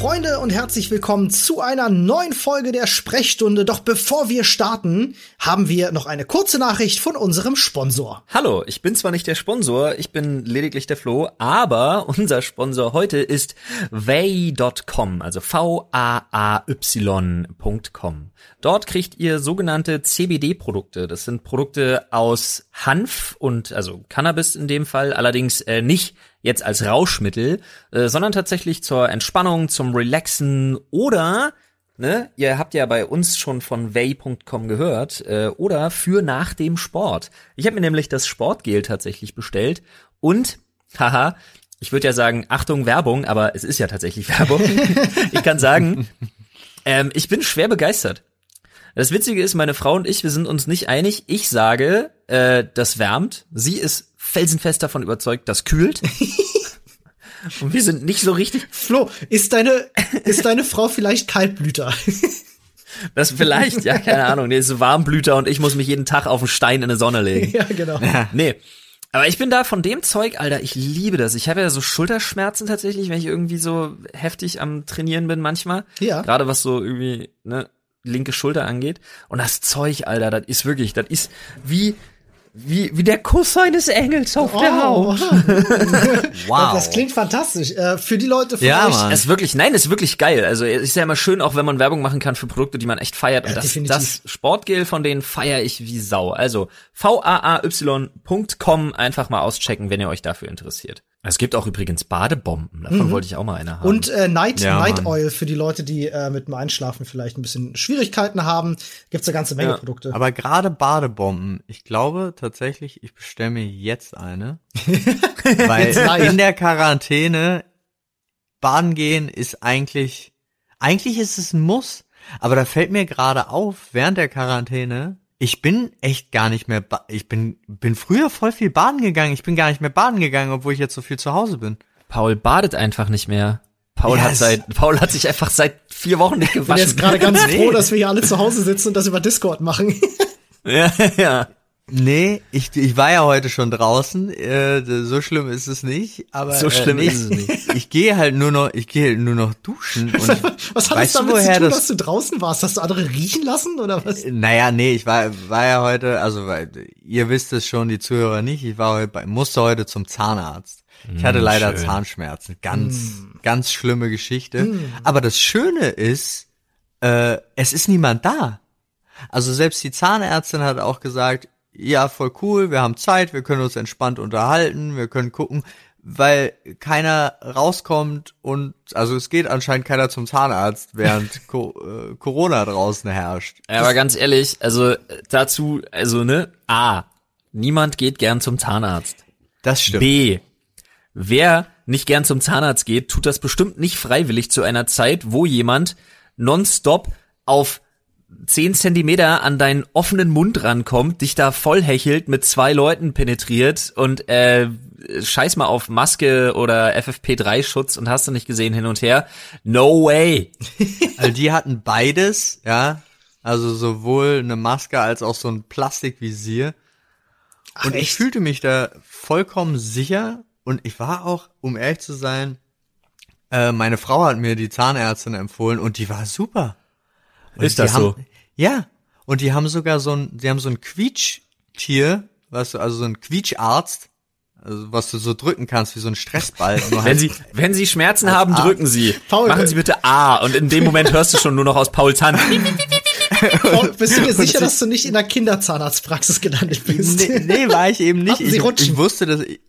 Freunde und herzlich willkommen zu einer neuen Folge der Sprechstunde. Doch bevor wir starten, haben wir noch eine kurze Nachricht von unserem Sponsor. Hallo, ich bin zwar nicht der Sponsor, ich bin lediglich der Flo, aber unser Sponsor heute ist Vay.com, also V-A-A-Y.com. Dort kriegt ihr sogenannte CBD-Produkte. Das sind Produkte aus Hanf und also Cannabis in dem Fall, allerdings äh, nicht jetzt als Rauschmittel, äh, sondern tatsächlich zur Entspannung, zum Relaxen oder Ne, ihr habt ja bei uns schon von way.com gehört äh, oder für nach dem Sport. Ich habe mir nämlich das Sportgel tatsächlich bestellt und haha, ich würde ja sagen Achtung Werbung, aber es ist ja tatsächlich Werbung. ich kann sagen, ähm, ich bin schwer begeistert. Das Witzige ist, meine Frau und ich, wir sind uns nicht einig. Ich sage, äh, das wärmt. Sie ist felsenfest davon überzeugt, das kühlt. Und wir sind nicht so richtig. Flo, ist deine, ist deine Frau vielleicht Kaltblüter? Das vielleicht, ja, keine Ahnung. Nee, ist Warmblüter und ich muss mich jeden Tag auf einen Stein in die Sonne legen. Ja, genau. Nee. Aber ich bin da von dem Zeug, Alter, ich liebe das. Ich habe ja so Schulterschmerzen tatsächlich, wenn ich irgendwie so heftig am Trainieren bin manchmal. Ja. Gerade was so irgendwie, ne, linke Schulter angeht. Und das Zeug, Alter, das ist wirklich, das ist wie, wie, wie der Kuss eines Engels auf Oh, der Haut. wow. Das klingt fantastisch. Äh, für die Leute von Ja, euch. Mann. Es ist wirklich, nein, es ist wirklich geil. Also es ist ja immer schön, auch wenn man Werbung machen kann für Produkte, die man echt feiert. Und Ja, das, definitiv. das Sportgel von denen feiere ich wie Sau. Also vaay.com einfach mal auschecken, wenn ihr euch dafür interessiert. Es gibt auch übrigens Badebomben. Davon wollte ich auch mal eine haben. Und äh, Night, Ja, Night Mann. Oil für die Leute, die äh, mit dem Einschlafen vielleicht ein bisschen Schwierigkeiten haben. Gibt's eine ganze Menge Ja. Produkte. Aber gerade Badebomben, ich glaube tatsächlich, ich bestelle mir jetzt eine. weil gleich. in der Quarantäne baden gehen ist eigentlich, eigentlich ist es ein Muss. Aber da fällt mir gerade auf, während der Quarantäne, ich bin echt gar nicht mehr, ba- ich bin, bin früher voll viel baden gegangen. Ich bin gar nicht mehr baden gegangen, obwohl ich jetzt so viel zu Hause bin. Paul badet einfach nicht mehr. Paul hat Yes. seit, Paul hat sich einfach seit vier Wochen nicht Ich bin gewaschen. jetzt gerade ganz Nee. froh, dass wir hier alle zu Hause sitzen und das über Discord machen. ja, ja. Nee, ich, ich war ja heute schon draußen. Äh, so schlimm ist es nicht. Aber So schlimm äh, nee, ist es nicht. Ich gehe halt nur noch, ich gehe halt nur noch duschen. Was hat es damit zu woher tun, das- dass du draußen warst? Hast du andere riechen lassen oder was? naja, nee, ich war, war ja heute, also weil, ihr wisst es schon, die Zuhörer nicht. Ich war heute, bei, musste heute zum Zahnarzt. Ich hatte leider schön. Zahnschmerzen. Ganz, ganz schlimme Geschichte. Aber das Schöne ist, äh, es ist niemand da. Also selbst die Zahnärztin hat auch gesagt, ja, voll cool, wir haben Zeit, wir können uns entspannt unterhalten, wir können gucken, weil keiner rauskommt und, also es geht anscheinend keiner zum Zahnarzt, während Co äh, Corona draußen herrscht. Ja, aber ganz ehrlich, also äh, dazu, also ne, A, niemand geht gern zum Zahnarzt. Das stimmt. B, wer nicht gern zum Zahnarzt geht, tut das bestimmt nicht freiwillig zu einer Zeit, wo jemand nonstop auf 10 Zentimeter an deinen offenen Mund rankommt, dich da voll hechelt, mit zwei Leuten penetriert und äh, scheiß mal auf Maske oder FFP3-Schutz und hast du nicht gesehen hin und her. No way. Also die hatten beides, ja. Also sowohl eine Maske als auch so ein Plastikvisier. und ich echt? fühlte mich da vollkommen sicher. Und ich war auch, um ehrlich zu sein, äh, meine Frau hat mir die Zahnärztin empfohlen und die war super. Und Ist das haben, so? Ja. Und die haben sogar so ein, die haben so ein Quietschtier, was du, also so ein Quietscharzt, also was du so drücken kannst wie so ein Stressball. Wenn halt- Sie, wenn Sie Schmerzen haben, A. drücken Sie. Paul, Machen Sie bitte A. Und in dem Moment hörst du schon nur noch aus Pauls Hand. Oh, bist du dir sicher, dass du nicht in der Kinderzahnarztpraxis gelandet bist? Nee, nee, war ich eben nicht. Ich, Rutschen? ich wusste, dass ich,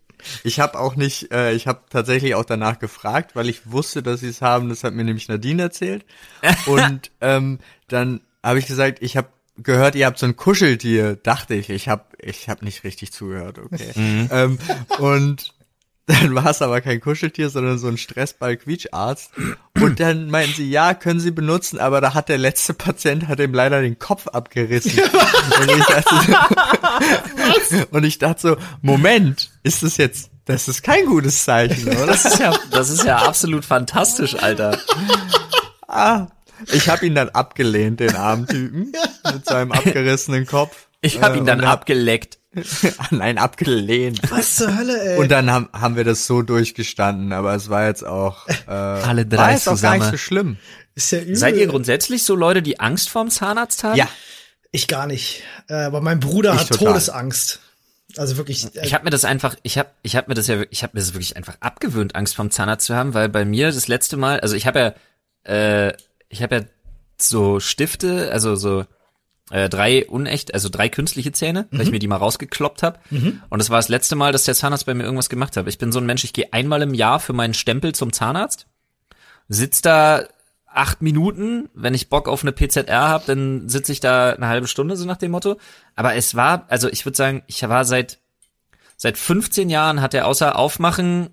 ich habe auch nicht, äh, ich habe tatsächlich auch danach gefragt, weil ich wusste, dass sie es haben. Das hat mir nämlich Nadine erzählt. Und ähm, dann habe ich gesagt, ich habe gehört, ihr habt so ein Kuscheltier. Dachte ich, ich habe, ich habe nicht richtig zugehört. Okay. Ähm, und dann war es aber kein Kuscheltier, sondern so ein Stressball-Quietscharzt. Und dann meinten sie, ja, können sie benutzen, aber da hat der letzte Patient hat ihm leider den Kopf abgerissen. und, ich dachte, und ich dachte so, Moment, ist das jetzt, das ist kein gutes Zeichen, oder? Das ist ja, das ist ja absolut fantastisch, Alter. Ah, ich habe ihn dann abgelehnt, den armen Typen, mit seinem abgerissenen Kopf. Ich habe Äh, ihn dann und hab- abgeleckt. Nein, abgelehnt. Was zur Hölle, ey? Und dann haben, haben wir das so durchgestanden, aber es war jetzt auch äh, Alle drei war jetzt auch gar nicht zusammen. so schlimm. ist ja übel. Seid ihr grundsätzlich so Leute, die Angst vorm Zahnarzt haben? Ja, Ich gar nicht. Äh, aber mein Bruder Ich hat total. Todesangst. Also wirklich. Äh, Ich habe mir das einfach, ich habe, ich habe mir das ja, ich habe mir das wirklich einfach abgewöhnt, Angst vorm Zahnarzt zu haben, weil bei mir das letzte Mal, also ich habe ja, äh, ich habe ja so Stifte, also so äh, drei unecht, also drei künstliche Zähne, weil ich mir die mal rausgekloppt habe. Und das war das letzte Mal, dass der Zahnarzt bei mir irgendwas gemacht hat. Ich bin so ein Mensch, ich gehe einmal im Jahr für meinen Stempel zum Zahnarzt, sitz da acht Minuten, wenn ich Bock auf eine PZR habe, dann sitze ich da eine halbe Stunde, so nach dem Motto. Aber es war, also ich würde sagen, ich war seit seit 15 Jahren hat er außer aufmachen,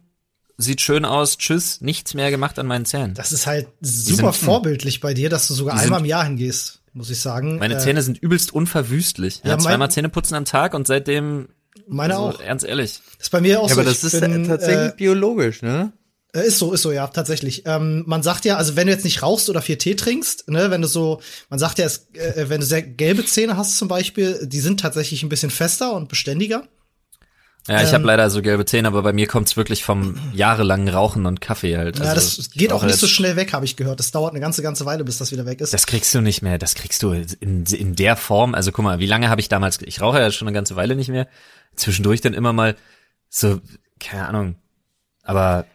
sieht schön aus, tschüss, nichts mehr gemacht an meinen Zähnen. das ist halt super sind- vorbildlich bei dir, dass du sogar einmal im Jahr hingehst, muss ich sagen. Meine Äh, Zähne sind übelst unverwüstlich. Ja, Ja, mein- zweimal Zähne putzen am Tag und seitdem, Meine also, auch. ernst ehrlich. Das ist bei mir auch ja so. aber das ich ist bin, äh, tatsächlich Äh, biologisch, ne? Äh, Ist so, ist so, ja, tatsächlich. Ähm, man sagt ja, also wenn du jetzt nicht rauchst oder viel Tee trinkst, ne, wenn du so, man sagt ja, es, äh, wenn du sehr gelbe Zähne hast zum Beispiel, die sind tatsächlich ein bisschen fester und beständiger. Ja, ich Ähm, habe leider so gelbe Zähne, aber bei mir kommt's wirklich vom jahrelangen Rauchen und Kaffee halt. ja, Also, das geht auch nicht so schnell weg, habe ich gehört. Das dauert eine ganze, ganze Weile, bis das wieder weg ist. Das kriegst du nicht mehr, das kriegst du in, in der Form. Also guck mal, wie lange habe ich damals, ich rauche ja schon eine ganze Weile nicht mehr. Zwischendurch dann immer mal so, keine Ahnung, aber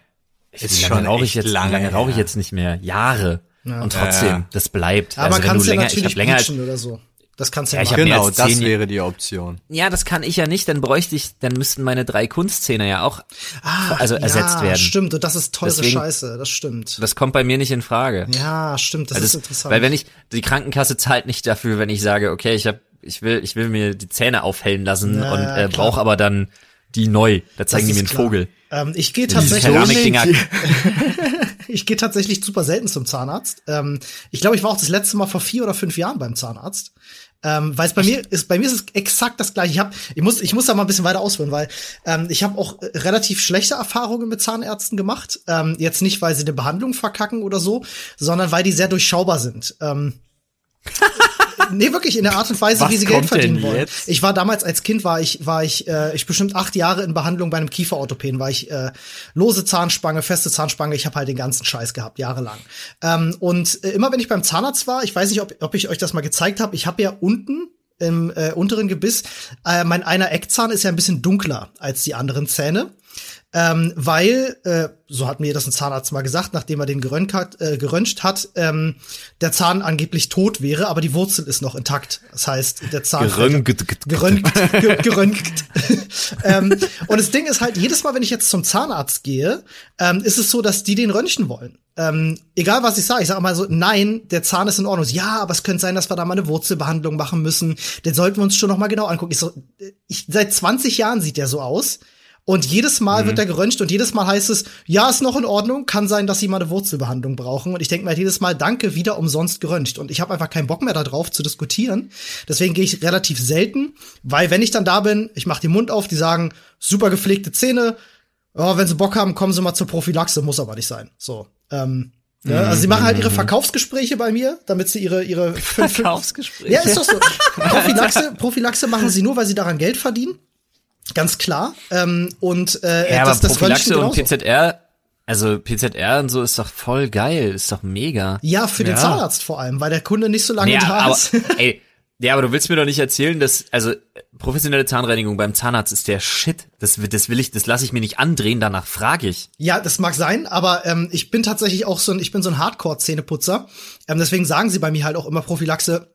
ich, Ist wie lange schon rauche ich jetzt, wie lange lange rauche ich jetzt nicht mehr? Jahre. Und trotzdem, Ja. das bleibt. Aber also man wenn kann du es ja länger, ich natürlich habe länger als, so. Das kannst du Ja, ja, ich machen. Genau, das zehn- wäre die Option. ja, das kann ich ja nicht, dann bräuchte ich, dann müssten meine drei Kunstzähne ja auch, Ah, also ersetzt ja, werden. Stimmt, und das ist teure Deswegen- Scheiße, das stimmt. das kommt bei mir nicht in Frage. Ja, stimmt, das Weil ist das- interessant. Weil wenn ich, die Krankenkasse zahlt nicht dafür, wenn ich sage, okay, ich hab, ich will, ich will mir die Zähne aufhellen lassen Ja, und äh, brauche aber dann die neu. Da zeigen die mir einen klar. Vogel. Ähm, ich gehe tatsächlich, ich gehe tatsächlich super selten zum Zahnarzt. Ähm, ich glaube, ich war auch das letzte Mal vor vier oder fünf Jahren beim Zahnarzt. Ähm, weil es bei mir ist, bei mir ist es exakt das gleiche. Ich hab, ich muss, ich muss da mal ein bisschen weiter ausführen, weil ähm, ich habe auch äh, relativ schlechte Erfahrungen mit Zahnärzten gemacht. Ähm, jetzt nicht, weil sie eine Behandlung verkacken oder so, sondern weil die sehr durchschaubar sind. Ähm, nee, wirklich in der Art und Weise, Was wie sie Geld verdienen wollen. jetzt? Ich war damals als Kind war ich war ich äh, ich bestimmt acht Jahre in Behandlung bei einem Kieferorthopäden, war ich äh, lose Zahnspange, feste Zahnspange, ich habe halt den ganzen Scheiß gehabt jahrelang. Ähm, und äh, immer wenn ich beim Zahnarzt war, ich weiß nicht, ob, ob ich euch das mal gezeigt habe, ich habe ja unten im äh, unteren Gebiss, äh, mein einer Eckzahn ist ja ein bisschen dunkler als die anderen Zähne. Ähm, weil, äh, so hat mir das ein Zahnarzt mal gesagt, nachdem er den geröntgt hat, äh, geröntgt hat ähm, der Zahn angeblich tot wäre, aber die Wurzel ist noch intakt. Das heißt, der Zahn Geröntgt. geröntgt, ge geröntgt. ähm, und das Ding ist halt, jedes Mal, wenn ich jetzt zum Zahnarzt gehe, ähm, ist es so, dass die den röntgen wollen. Ähm, egal was ich sage, ich sage mal so, nein, der Zahn ist in Ordnung. Ja, aber es könnte sein, dass wir da mal eine Wurzelbehandlung machen müssen. Den sollten wir uns schon noch mal genau angucken. Ich so, ich, seit 20 Jahren sieht der so aus. Und jedes Mal wird er geröntgt und jedes Mal heißt es, ja, ist noch in Ordnung, kann sein, dass sie mal eine Wurzelbehandlung brauchen. Und ich denke mir halt jedes Mal, danke, wieder umsonst geröntgt. Und ich habe einfach keinen Bock mehr darauf zu diskutieren. Deswegen gehe ich relativ selten, weil wenn ich dann da bin, ich mache den Mund auf, die sagen, super gepflegte Zähne, oh, wenn sie Bock haben, kommen sie mal zur Prophylaxe, muss aber nicht sein. So. Ähm, ja, also sie machen halt ihre Verkaufsgespräche bei mir, damit sie ihre ihre Verkaufsgespräche. ja, ist doch so. Prophylaxe, Prophylaxe machen sie nur, weil sie daran Geld verdienen. Ganz klar. Ähm, und äh, Ja, aber das, das Prophylaxe und. PZR, also PZR und so ist doch voll geil, ist doch mega. Ja, für den Ja. Zahnarzt vor allem, weil der Kunde nicht so lange Nee, da aber, ist. ey, ja, aber du willst mir doch nicht erzählen, dass, also, professionelle Zahnreinigung beim Zahnarzt ist der Shit. Das, will- das will ich, das lasse ich mir nicht andrehen, danach frage ich. Ja, das mag sein, aber ähm, ich bin tatsächlich auch so ein, ich bin so ein Hardcore-Zähneputzer. Ähm, deswegen sagen sie bei mir halt auch immer Prophylaxe.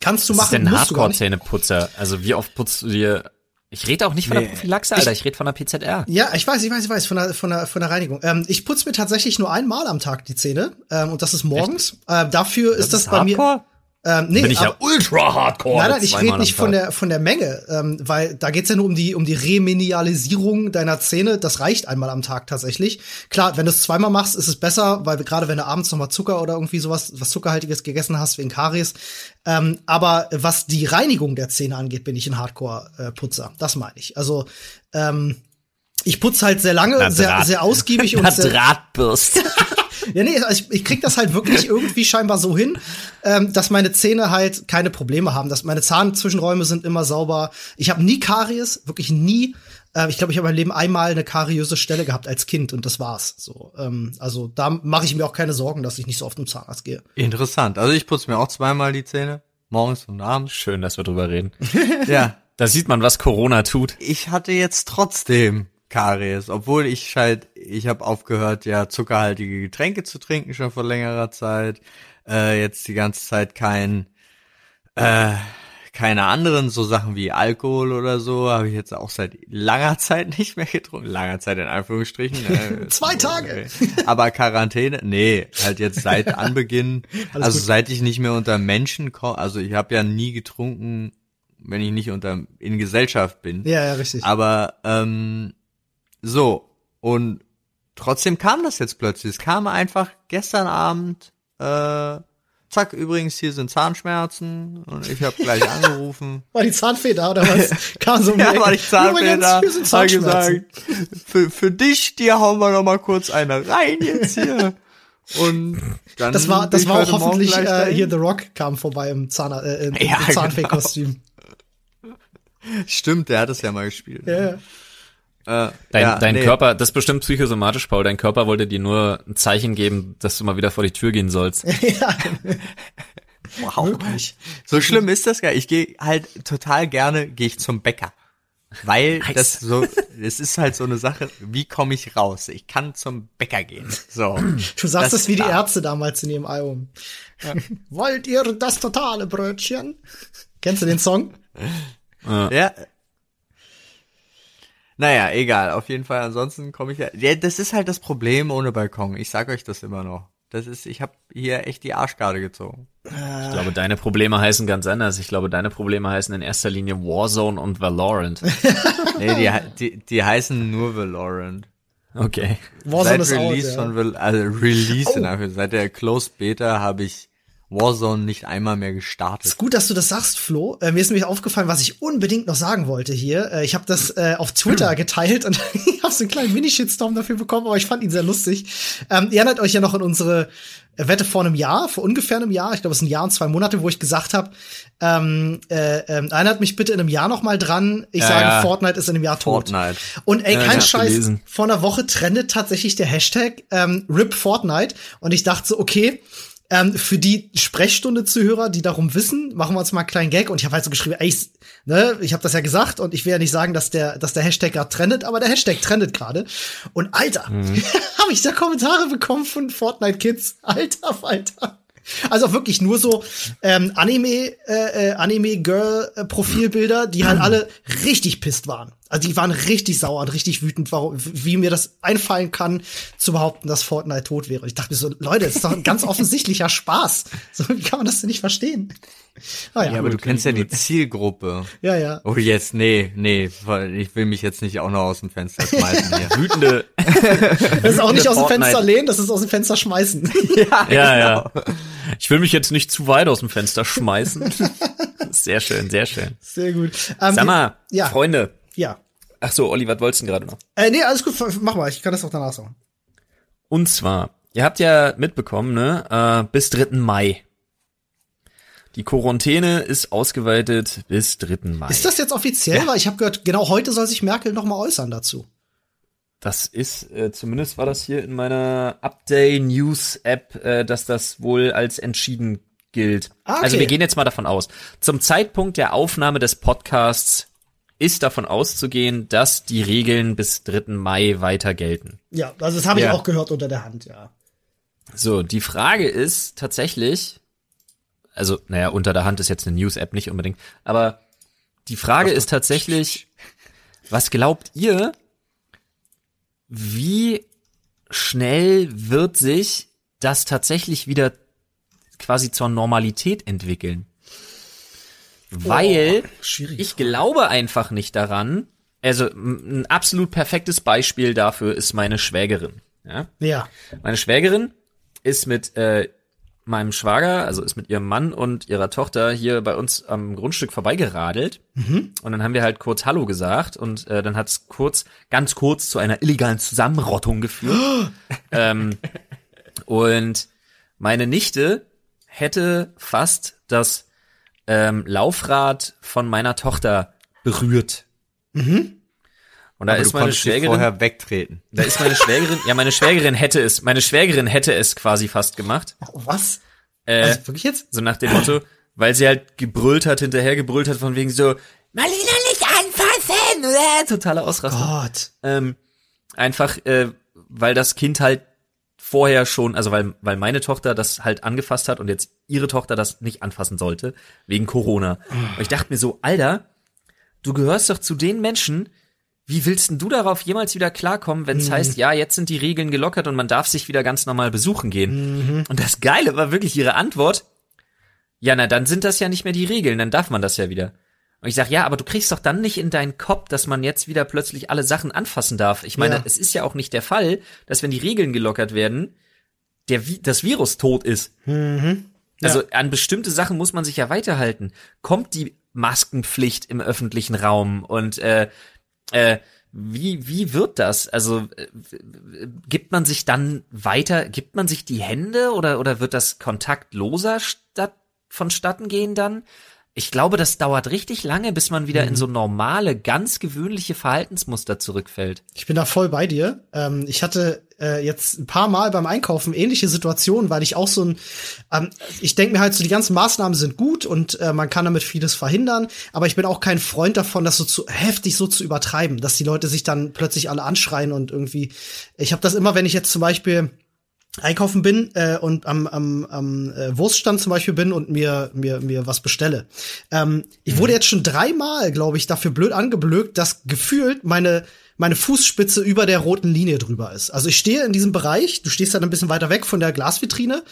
Kannst du Was ist machen, denn ein gar nicht. Hardcore-Zähneputzer? Also, wie oft putzt du dir, ich rede auch nicht von der Nee. Prophylaxe, Alter, ich rede von der PZR. Ja, ich weiß, ich weiß, ich weiß, von der, von der, von der Reinigung. Ähm, ich putze mir tatsächlich nur einmal am Tag die Zähne ähm, und das ist morgens. Ähm, dafür ist das, bei mir. Ähm, nee, Bin ich ja ultra hardcore. Nein, nein, ich rede nicht von der von der Menge, ähm, weil da geht's ja nur um die um die Reminialisierung deiner Zähne. Das reicht einmal am Tag tatsächlich. Klar, wenn du es zweimal machst, ist es besser, weil gerade wenn du abends noch mal Zucker oder irgendwie sowas was zuckerhaltiges gegessen hast wegen Karies. Ähm, aber was die Reinigung der Zähne angeht, bin ich ein Hardcore-Putzer. Das meine ich. Also ähm, ich putze halt sehr lange, Na, sehr sehr ausgiebig Na, und sehr, Drahtbürste. Ja, nee, also ich, ich krieg das halt wirklich irgendwie scheinbar so hin, ähm, dass meine Zähne halt keine Probleme haben, dass meine Zahnzwischenräume sind immer sauber. Ich habe nie Karies, wirklich nie. Äh, ich glaube, ich habe mein Leben einmal eine kariöse Stelle gehabt als Kind und das war's. So, ähm, also da mache ich mir auch keine Sorgen, dass ich nicht so oft zum Zahnarzt gehe. Interessant. Also ich putze mir auch zweimal die Zähne, morgens und abends. Schön, dass wir drüber reden. Ja, Da sieht man, was Corona tut. ich hatte jetzt trotzdem Karies, obwohl ich halt, ich habe aufgehört, ja zuckerhaltige Getränke zu trinken schon vor längerer Zeit. Äh, jetzt die ganze Zeit kein, äh, keine anderen so Sachen wie Alkohol oder so habe ich jetzt auch seit langer Zeit nicht mehr getrunken. Langer Zeit in Anführungsstrichen. Äh, Zwei Tage. Aber Quarantäne, nee, halt jetzt seit Anbeginn, also gut. seit ich nicht mehr unter Menschen komme, also ich habe ja nie getrunken, wenn ich nicht unter in Gesellschaft bin. Ja, ja, richtig. Aber ähm, so und trotzdem kam das jetzt plötzlich. Es kam einfach gestern Abend. Äh, zack, übrigens hier sind Zahnschmerzen und ich habe gleich angerufen. War die Zahnfee da oder was? Kam so die Ja, war ich Zahnfee da, hier sind hat Zahnschmerzen. gesagt, für, für dich, dir hauen wir noch mal kurz eine rein jetzt hier. Und dann Das war, das war auch hoffentlich äh, hier The Rock kam vorbei im, Zahn, äh, im, Ja, im Zahnfee-Kostüm. Stimmt, der hat es ja mal gespielt. Ja, ja. Äh, Dein, ja, dein nee. Körper, das ist bestimmt psychosomatisch, Paul. Dein Körper wollte dir nur ein Zeichen geben, dass du mal wieder vor die Tür gehen sollst. ja, Wow. wirklich. So schlimm ist das gar. Ich gehe halt total gerne, gehe ich zum Bäcker. Weil Nice. das so, es ist halt so eine Sache, wie komme ich raus? Ich kann zum Bäcker gehen. So. Du sagst Das es wie die. Ärzte damals in ihrem Album. Wollt ihr das totale Brötchen? Kennst du den Song? Ja. Naja, egal. Auf jeden Fall. Ansonsten komme ich ja. Ja, das ist halt das Problem ohne Balkon. Ich sag euch das immer noch. Das ist, ich habe hier echt die Arschkarte gezogen. Ich glaube, deine Probleme heißen ganz anders. Ich glaube, deine Probleme heißen in erster Linie Warzone und Valorant. Nee, die, die, die heißen nur Valorant. Okay. Warzone seit ist out, Release ja. von Val also Release in Oh. Anführungszeichen, seit der Closed Beta habe ich Warzone nicht einmal mehr gestartet. Ist gut, dass du das sagst, Flo. Äh, mir ist nämlich aufgefallen, was ich unbedingt noch sagen wollte hier. Äh, ich habe das äh, auf Twitter geteilt und ich habe so einen kleinen Mini-Shitstorm dafür bekommen, aber ich fand ihn sehr lustig. Ähm, ihr erinnert euch ja noch an unsere äh, Wette vor einem Jahr, vor ungefähr einem Jahr, ich glaube, es ist ein Jahr und zwei Monate, wo ich gesagt habe, ähm, äh, ähm, erinnert mich bitte in einem Jahr noch mal dran. Ich Ja, sage, ja. Fortnite ist in einem Jahr tot. Fortnite. Und ey, Ja, kein hab's Scheiß, gelesen. vor einer Woche trendet tatsächlich der Hashtag ähm, RIP Fortnite und ich dachte so, okay, ähm, für die Sprechstunde-Zuhörer, die darum wissen, machen wir uns mal einen kleinen Gag und ich habe halt so geschrieben, ey, ich- ne, ich habe das ja gesagt und ich will ja nicht sagen, dass der, dass der Hashtag gerade trendet, aber der Hashtag trendet gerade. Und Alter, Mhm. habe ich da Kommentare bekommen von Fortnite Kids, Alter, Alter. Also auch wirklich nur so ähm, Anime, äh, äh, Anime Girl Profilbilder, die halt alle richtig pisst waren. Also die waren richtig sauer und richtig wütend, warum, wie mir das einfallen kann, zu behaupten, dass Fortnite tot wäre. Ich dachte mir so, Leute, das ist doch ein ganz offensichtlicher Spaß. So, wie kann man das denn nicht verstehen? Ah, ja, Ja, aber du kennst ja die Zielgruppe. ja, ja. Oh, jetzt, nee, nee, weil ich will mich jetzt nicht auch noch aus dem Fenster schmeißen hier. Wütende. Das ist auch nicht aus dem Fortnite. Fenster lehnen, das ist aus dem Fenster schmeißen. Ja, ja. Ich will mich jetzt nicht zu weit aus dem Fenster schmeißen. Sehr schön, sehr schön. Sehr gut. Ähm, Sag mal, ja. Freunde. Ja. Ach so, Olli, was wolltest du gerade noch? Äh, nee, alles gut, mach mal, ich kann das auch danach sagen. Und zwar, ihr habt ja mitbekommen, ne, äh, bis 3. Mai. Die Quarantäne ist ausgeweitet bis 3. Mai. Ist das jetzt offiziell? Weil ich habe gehört, genau heute soll sich Merkel noch mal äußern dazu. Das ist, äh, zumindest war das hier in meiner Update News App, äh, dass das wohl als entschieden gilt. Ah, okay. Also wir gehen jetzt mal davon aus. Zum Zeitpunkt der Aufnahme des Podcasts ist davon auszugehen, dass die Regeln bis 3. Mai weiter gelten. Ja, also das habe ich Ja. auch gehört unter der Hand, ja. So, die Frage ist tatsächlich, also, naja, unter der Hand ist jetzt eine News-App nicht unbedingt, aber die Frage ist tatsächlich, was glaubt ihr, wie schnell wird sich das tatsächlich wieder quasi zur Normalität entwickeln? Weil schwierig. ich glaube einfach nicht daran, also ein absolut perfektes Beispiel dafür ist meine Schwägerin. Ja? Ja. Meine Schwägerin ist mit äh, meinem Schwager, also ist mit ihrem Mann und ihrer Tochter hier bei uns am Grundstück vorbeigeradelt. Und dann haben wir halt kurz Hallo gesagt und äh, dann hat es kurz, ganz kurz zu einer illegalen Zusammenrottung geführt. ähm, Und meine Nichte hätte fast das ähm, Laufrad von meiner Tochter berührt. Mhm. Und da Aber ist meine Schwägerin. vorher wegtreten. Da ist meine Schwägerin. ja, meine Schwägerin hätte es. Meine Schwägerin hätte es quasi fast gemacht. Was? Äh, Also wirklich jetzt? so nach dem Motto, weil sie halt gebrüllt hat, hinterher gebrüllt hat, von wegen so, Marlina nicht anfassen! Äh, totale Ausrastung. Gott. Ähm, einfach, äh, weil das Kind halt vorher schon, also weil, weil meine Tochter das halt angefasst hat und jetzt ihre Tochter das nicht anfassen sollte, wegen Corona. Und ich dachte mir so, Alter, du gehörst doch zu den Menschen, wie willst denn du darauf jemals wieder klarkommen, wenn es heißt, ja, jetzt sind die Regeln gelockert und man darf sich wieder ganz normal besuchen gehen? Und das Geile war wirklich ihre Antwort, ja, na, dann sind das ja nicht mehr die Regeln, dann darf man das ja wieder. Und ich sag, ja, aber du kriegst doch dann nicht in deinen Kopf, dass man jetzt wieder plötzlich alle Sachen anfassen darf. Ich meine, Ja. es ist ja auch nicht der Fall, dass wenn die Regeln gelockert werden, der, Vi- das Virus tot ist. Also an bestimmte Sachen muss man sich ja weiterhalten. Kommt die Maskenpflicht im öffentlichen Raum und äh, äh, wie, wie wird das? Also äh, gibt man sich dann weiter, gibt man sich die Hände oder, oder wird das kontaktloser statt, vonstatten gehen dann? Ich glaube, das dauert richtig lange, bis man wieder in so normale, ganz gewöhnliche Verhaltensmuster zurückfällt. Ich bin da voll bei dir. Ähm, ich hatte äh, jetzt ein paar Mal beim Einkaufen ähnliche Situationen, weil ich auch so ein, ähm, ich denke mir halt so, die ganzen Maßnahmen sind gut und äh, man kann damit vieles verhindern, aber ich bin auch kein Freund davon, das so zu heftig so zu übertreiben, dass die Leute sich dann plötzlich alle anschreien und irgendwie. Ich habe das immer, wenn ich jetzt zum Beispiel einkaufen bin äh, und am, am, am äh, Wurststand zum Beispiel bin und mir mir mir was bestelle. Ähm, ich wurde jetzt schon dreimal, glaube ich, dafür blöd angeblökt, dass gefühlt meine meine Fußspitze über der roten Linie drüber ist. Also ich stehe in diesem Bereich, du stehst dann ein bisschen weiter weg von der Glasvitrine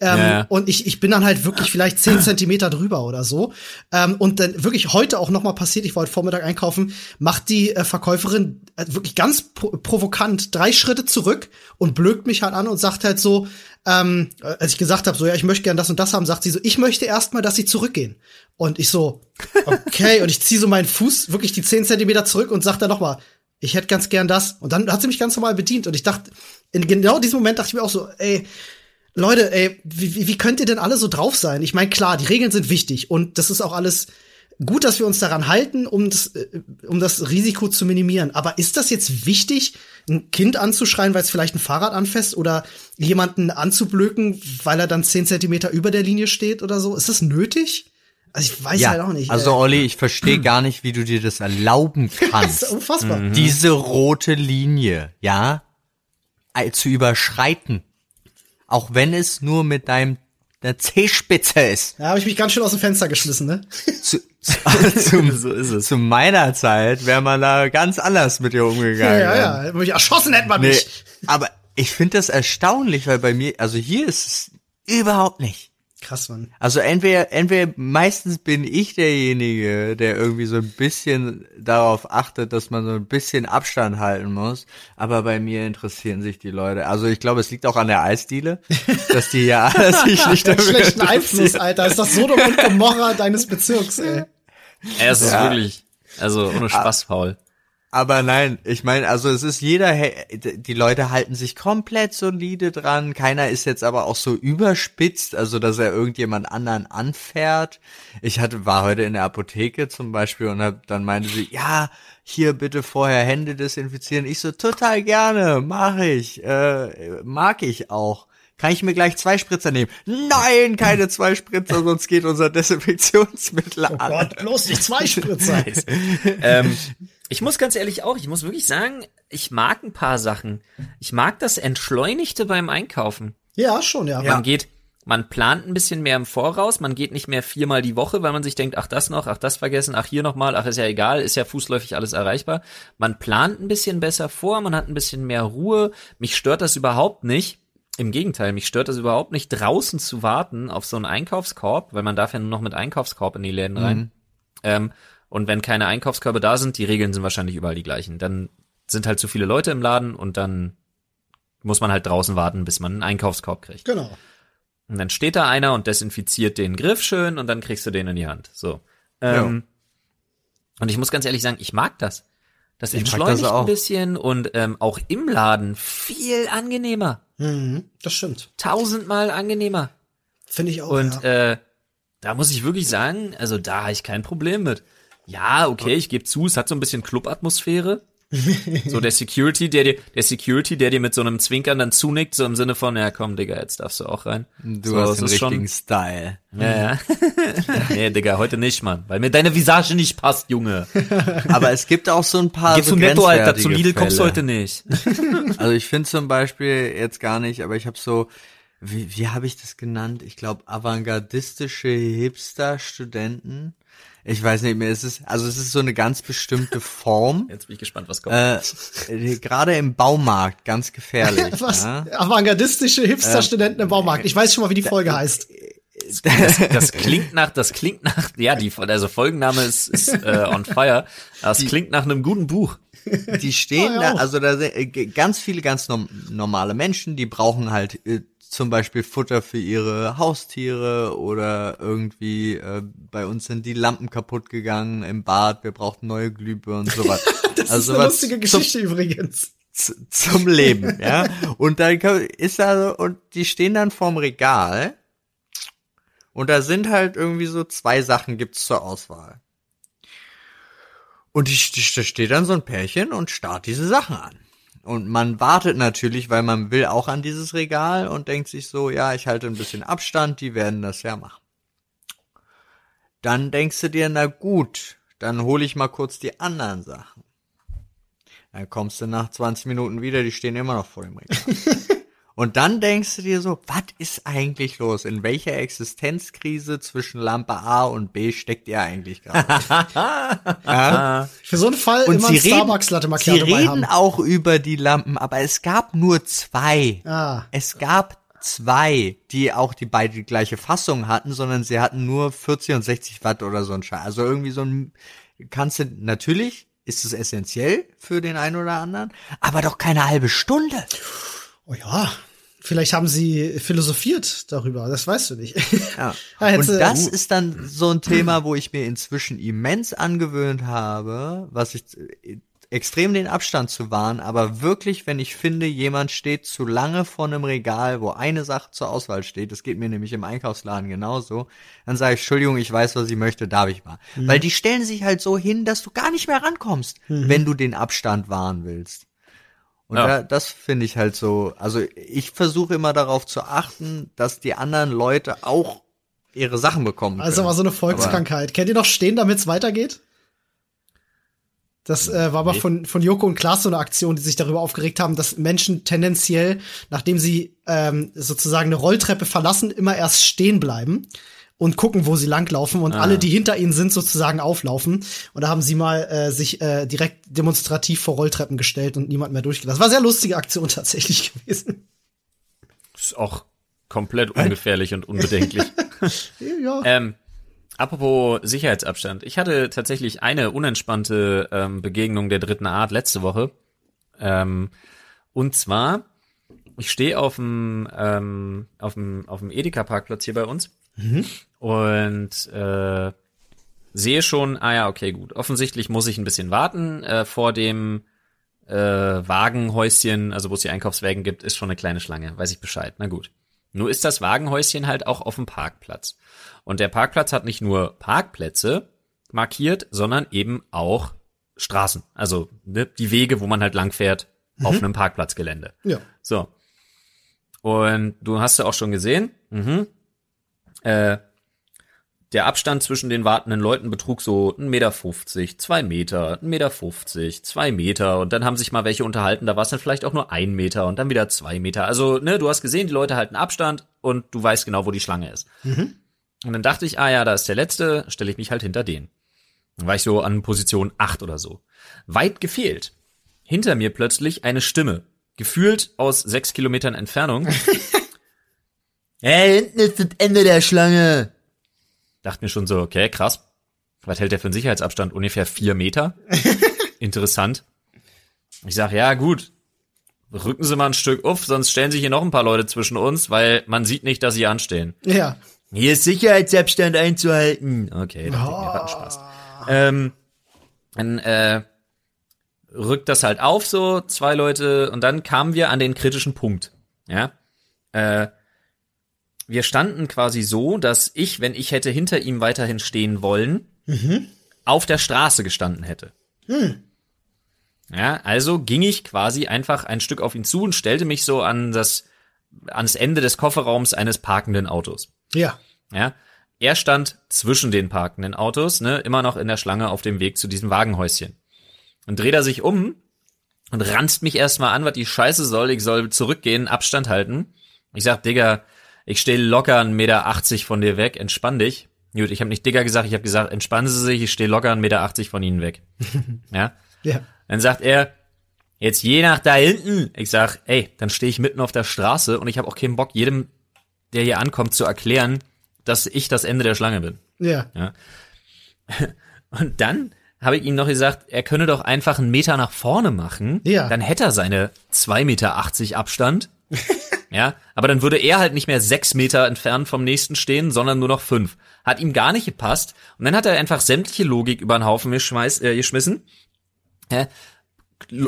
ähm, Ja. und ich, ich bin dann halt wirklich vielleicht zehn Zentimeter drüber oder so. Ähm, und dann wirklich heute auch noch mal passiert, ich wollte Vormittag einkaufen, macht die äh, Verkäuferin äh, wirklich ganz pro provokant drei Schritte zurück und blökt mich halt an und sagt halt so, ähm, äh, als ich gesagt habe, so ja, ich möchte gern das und das haben, sagt sie so, ich möchte erstmal, dass sie zurückgehen. Und ich so, okay, und ich ziehe so meinen Fuß wirklich die zehn Zentimeter zurück und sag dann noch mal, ich hätte ganz gern das. Und dann hat sie mich ganz normal bedient. Und ich dachte, in genau diesem Moment dachte ich mir auch so, ey, Leute, ey, wie, wie- könnt ihr denn alle so drauf sein? Ich meine, klar, die Regeln sind wichtig und das ist auch alles gut, dass wir uns daran halten, um das, äh, um das Risiko zu minimieren. Aber ist das jetzt wichtig, ein Kind anzuschreien, weil es vielleicht ein Fahrrad anfasst oder jemanden anzublöken, weil er dann zehn Zentimeter über der Linie steht oder so? Ist das nötig? Also ich weiß halt auch nicht. also ey. Olli, ich verstehe gar nicht, wie du dir das erlauben das ist kannst, unfassbar. diese rote Linie, ja, äh, zu überschreiten. Auch wenn es nur mit deinem der C-Spitze ist. Da habe ich mich ganz schön aus dem Fenster geschmissen, ne? Zu, zu, zum, So ist es. zu meiner Zeit wäre man da ganz anders mit dir Ja, umgegangen. ja, ja. Hätte mich erschossen hätte man Nee, mich. aber ich finde das erstaunlich, weil bei mir, also hier ist es überhaupt nicht. Krass, Mann. Also entweder, entweder meistens bin ich derjenige, der irgendwie so ein bisschen darauf achtet, dass man so ein bisschen Abstand halten muss. Aber bei mir interessieren sich die Leute. Also ich glaube, es liegt auch an der Eisdiele, dass die ja sich nicht dafür schlechten Einfluss. Alter. Ist das Sodom und Gomorra deines Bezirks, ey. Ja, es ist Ja. wirklich, also ohne Spaß, Paul. Aber nein, ich meine, also es ist jeder, die Leute halten sich komplett solide dran. Keiner ist jetzt aber auch so überspitzt, also dass er irgendjemand anderen anfährt. Ich hatte, war heute in der Apotheke zum Beispiel und hab, dann meinte sie, ja, hier bitte vorher Hände desinfizieren. Ich so, total gerne, mache ich, äh, mag ich auch. Kann ich mir gleich zwei Spritzer nehmen? Nein, keine zwei Spritzer, sonst geht unser Desinfektionsmittel Oh an. Gott, bloß nicht zwei Spritzer. ähm, ich muss ganz ehrlich auch, ich muss wirklich sagen, ich mag ein paar Sachen. Ich mag das Entschleunigte beim Einkaufen. Ja, schon, ja. Man geht, man plant ein bisschen mehr im Voraus, man geht nicht mehr viermal die Woche, weil man sich denkt, ach das noch, ach das vergessen, ach hier nochmal, ach ist ja egal, ist ja fußläufig alles erreichbar. Man plant ein bisschen besser vor, man hat ein bisschen mehr Ruhe. Mich stört das überhaupt nicht. Im Gegenteil, mich stört das überhaupt nicht, draußen zu warten auf so einen Einkaufskorb, weil man darf ja nur noch mit Einkaufskorb in die Läden rein. Ähm, und wenn keine Einkaufskörbe da sind, die Regeln sind wahrscheinlich überall die gleichen. Dann sind halt zu viele Leute im Laden und dann muss man halt draußen warten, bis man einen Einkaufskorb kriegt. Genau. Und dann steht da einer und desinfiziert den Griff schön und dann kriegst du den in die Hand. So. Ähm, Und ich muss ganz ehrlich sagen, ich mag das. Das das entschleunigt auch. ein bisschen und ähm, auch im Laden viel angenehmer. Mhm, das stimmt. Tausendmal angenehmer. Finde ich auch. Und ja. äh, da muss ich wirklich sagen, also da habe ich kein Problem mit. Ja, okay, ich gebe zu, es hat so ein bisschen Club-Atmosphäre. so der Security, der dir, der Security, der dir mit so einem Zwinkern dann zunickt, so im Sinne von, ja komm, Digga, jetzt darfst du auch rein. Du so, hast den richtigen schon, Style. ja, ja. nee, Digga, heute nicht, Mann. Weil mir deine Visage nicht passt, Junge. Aber es gibt auch so ein paar Geh so zu Netto, Alter, zu Lidl kommst du Fälle. heute nicht. Also ich finde zum Beispiel jetzt gar nicht, aber ich habe so, wie, wie habe ich das genannt? Ich glaube avantgardistische Hipster-Studenten. Ich weiß nicht mehr, es ist, also es ist so eine ganz bestimmte Form. Jetzt bin ich gespannt, was kommt. Äh, gerade im Baumarkt, ganz gefährlich. Was? Ja? Avantgardistische Hipster-Studenten im Baumarkt. Ich weiß schon mal, wie die Folge heißt. Das, das klingt nach, das klingt nach, ja, die, also Folgenname ist, ist äh, on fire. Das klingt nach einem guten Buch. Die stehen Ja, ja da, also da sind äh, ganz viele ganz norm normale Menschen, die brauchen halt äh, zum Beispiel Futter für ihre Haustiere oder irgendwie äh, bei uns sind die Lampen kaputt gegangen im Bad, wir brauchten neue Glühbirnen und sowas. Das also ist eine lustige zum- Geschichte übrigens. zum Leben, ja. Und dann ist da so, und die stehen dann vorm Regal und da sind halt irgendwie so zwei Sachen gibt's zur Auswahl. Und die, die, da steht dann so ein Pärchen und starrt diese Sachen an. Und man wartet natürlich, weil man will auch an dieses Regal und denkt sich so, ja, ich halte ein bisschen Abstand, die werden das ja machen. Dann denkst du dir, na gut, dann hole ich mal kurz die anderen Sachen. Dann kommst du nach 20 Minuten wieder, die stehen immer noch vor dem Regal. Und dann denkst du dir so, was ist eigentlich los? In welcher Existenzkrise zwischen Lampe A und B steckt ihr eigentlich gerade? ja? Für so einen Fall Und immer sie ein reden, Starbucks Latte sie reden haben. auch über die Lampen, aber es gab nur zwei. Ah. Es gab zwei, die auch die beide die gleiche Fassung hatten, sondern sie hatten nur 40 und 60 Watt oder so ein Scheiß. Also irgendwie so ein, kannst du, natürlich ist es essentiell für den einen oder anderen, aber doch keine halbe Stunde. Oh ja, vielleicht haben sie philosophiert darüber, das weißt du nicht. Ja. Und das uh. ist dann so ein Thema, wo ich mir inzwischen immens angewöhnt habe, was ich äh, extrem den Abstand zu wahren, aber wirklich, wenn ich finde, jemand steht zu lange vor einem Regal, wo eine Sache zur Auswahl steht, das geht mir nämlich im Einkaufsladen genauso, dann sage ich, Entschuldigung, ich weiß, was ich möchte, darf ich mal. Mhm. Weil die stellen sich halt so hin, dass du gar nicht mehr rankommst, wenn du den Abstand wahren willst. Und Ja. da, das finde ich halt so, also ich versuche immer darauf zu achten, dass die anderen Leute auch ihre Sachen bekommen. Also können. war so eine Volkskrankheit. Kennt ihr noch stehen, damit's weitergeht? Das äh, war aber von, von Joko und Klaas so eine Aktion, die sich darüber aufgeregt haben, dass Menschen tendenziell, nachdem sie ähm, sozusagen eine Rolltreppe verlassen, immer erst stehen bleiben und gucken, wo sie langlaufen und alle, die hinter ihnen sind, sozusagen auflaufen. Und da haben sie mal äh, sich äh, direkt demonstrativ vor Rolltreppen gestellt und niemand mehr durchgelassen. Das war eine sehr lustige Aktion tatsächlich gewesen. Ist auch komplett ungefährlich und unbedenklich. Ja. Ähm, apropos Sicherheitsabstand. Ich hatte tatsächlich eine unentspannte ähm, Begegnung der dritten Art letzte Woche. Ähm, und zwar, ich stehe auf dem ähm, auf dem auf dem Edeka-Parkplatz hier bei uns und äh, sehe schon, ah ja, okay, gut. Offensichtlich muss ich ein bisschen warten. Äh, vor dem äh, Wagenhäuschen, also wo es die Einkaufswagen gibt, ist schon eine kleine Schlange. Weiß ich Bescheid. Na gut. Nur ist das Wagenhäuschen halt auch auf dem Parkplatz. Und der Parkplatz hat nicht nur Parkplätze markiert, sondern eben auch Straßen. Also ne, die Wege, wo man halt langfährt auf einem Parkplatzgelände. ja. So. Und du hast ja auch schon gesehen, mhm. äh, der Abstand zwischen den wartenden Leuten betrug so 1,50 Meter, 2 Meter, 1,50 Meter, 2 Meter und dann haben sich mal welche unterhalten, da war es dann vielleicht auch nur ein Meter und dann wieder zwei Meter. Also, ne, du hast gesehen, die Leute halten Abstand und du weißt genau, wo die Schlange ist. Und dann dachte ich, ah ja, da ist der letzte, stelle ich mich halt hinter den. Dann war ich so an Position 8 oder so. Weit gefehlt. Hinter mir plötzlich eine Stimme. Gefühlt aus sechs Kilometern Entfernung. hey, hinten ist das Ende der Schlange. Dachte mir schon so, okay, krass. Was hält der für einen Sicherheitsabstand? Ungefähr vier Meter. Interessant. Ich sag, ja, gut. Rücken Sie mal ein Stück auf, sonst stellen sich hier noch ein paar Leute zwischen uns, weil man sieht nicht, dass sie anstehen. Ja. Hier ist Sicherheitsabstand einzuhalten. Okay, dachte ich mir, was ein Spaß. Ähm, dann äh, rückt das halt auf, so zwei Leute, und dann kamen wir an den kritischen Punkt. Ja. Äh, wir standen quasi so, dass ich, wenn ich hätte hinter ihm weiterhin stehen wollen, auf der Straße gestanden hätte. Ja, also ging ich quasi einfach ein Stück auf ihn zu und stellte mich so an das, ans Ende des Kofferraums eines parkenden Autos. Ja. Ja, er stand zwischen den parkenden Autos, ne, immer noch in der Schlange auf dem Weg zu diesem Wagenhäuschen. Und dreht er sich um und ranzt mich erstmal an, was die Scheiße soll. Ich soll zurückgehen, Abstand halten. Ich sag, Digga, ich stehe locker einen Meter achtzig von dir weg, entspann dich. Gut, ich habe nicht Digga gesagt, ich habe gesagt, entspannen Sie sich, ich stehe locker einen Meter achtzig von Ihnen weg. ja. Ja. Dann sagt er, jetzt je nach da hinten. Ich sag, ey, dann stehe ich mitten auf der Straße und ich habe auch keinen Bock, jedem, der hier ankommt, zu erklären, dass ich das Ende der Schlange bin. Ja. Und dann habe ich ihm noch gesagt, er könne doch einfach einen Meter nach vorne machen. Ja. Dann hätte er seine 2,80 Meter Abstand. ja, aber dann würde er halt nicht mehr sechs Meter entfernt vom nächsten stehen, sondern nur noch fünf. Hat ihm gar nicht gepasst. Und dann hat er einfach sämtliche Logik über den Haufen geschmeiß, äh, geschmissen. Hä?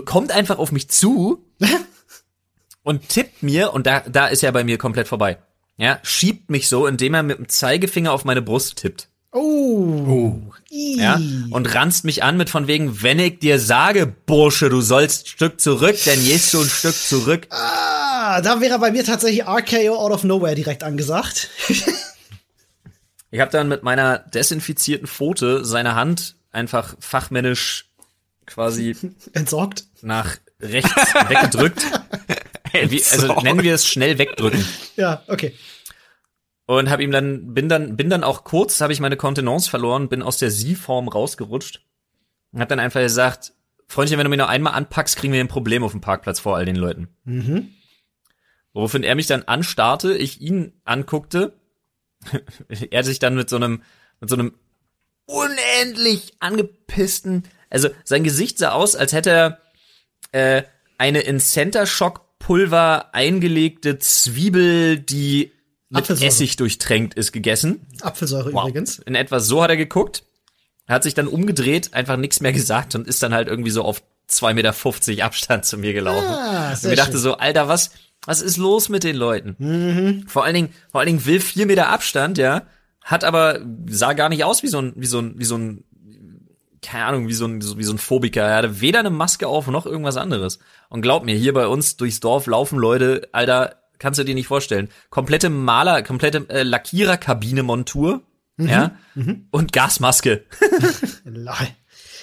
Kommt einfach auf mich zu und tippt mir, und da, da ist er bei mir komplett vorbei. Ja, schiebt mich so, indem er mit dem Zeigefinger auf meine Brust tippt. Oh. Ih. Ja, und ranzt mich an mit von wegen, wenn ich dir sage, Bursche, du sollst ein Stück zurück, dann gehst du ein Stück zurück. Ah, da wäre bei mir tatsächlich RKO out of nowhere direkt angesagt. Ich habe dann mit meiner desinfizierten Pfote seine Hand einfach fachmännisch quasi Entsorgt. nach rechts weggedrückt. Wie, also nennen wir es schnell wegdrücken. Ja, okay. Und habe ihm dann bin dann bin dann auch kurz habe ich meine Kontenance verloren, bin aus der Sie-Form rausgerutscht und habe dann einfach gesagt, Freundchen, wenn du mich noch einmal anpackst, kriegen wir ein Problem auf dem Parkplatz vor all den Leuten. Mhm. Woraufhin er mich dann anstarrte, ich ihn anguckte, er sich dann mit so einem mit so einem unendlich angepissten, also sein Gesicht sah aus, als hätte er äh, eine in Center Shock Pulver eingelegte Zwiebel, die mit Apfelsäure. Essig durchtränkt ist, gegessen. Apfelsäure übrigens. In etwa so hat er geguckt, hat sich dann umgedreht, einfach nichts mehr gesagt und ist dann halt irgendwie so auf 2,50 Meter Abstand zu mir gelaufen. Ah, und mir dachte schön. so, Alter, was, was ist los mit den Leuten? Vor allen Dingen, vor allen Dingen will vier Meter Abstand, ja, hat aber, sah gar nicht aus wie so ein, wie so ein, wie so ein, keine Ahnung, wie so ein, wie so ein Phobiker. Er hatte weder eine Maske auf noch irgendwas anderes. Und glaub mir, hier bei uns durchs Dorf laufen Leute, Alter, kannst du dir nicht vorstellen. Komplette Maler, komplette äh, Lackiererkabine-Montur, ja, und Gasmaske.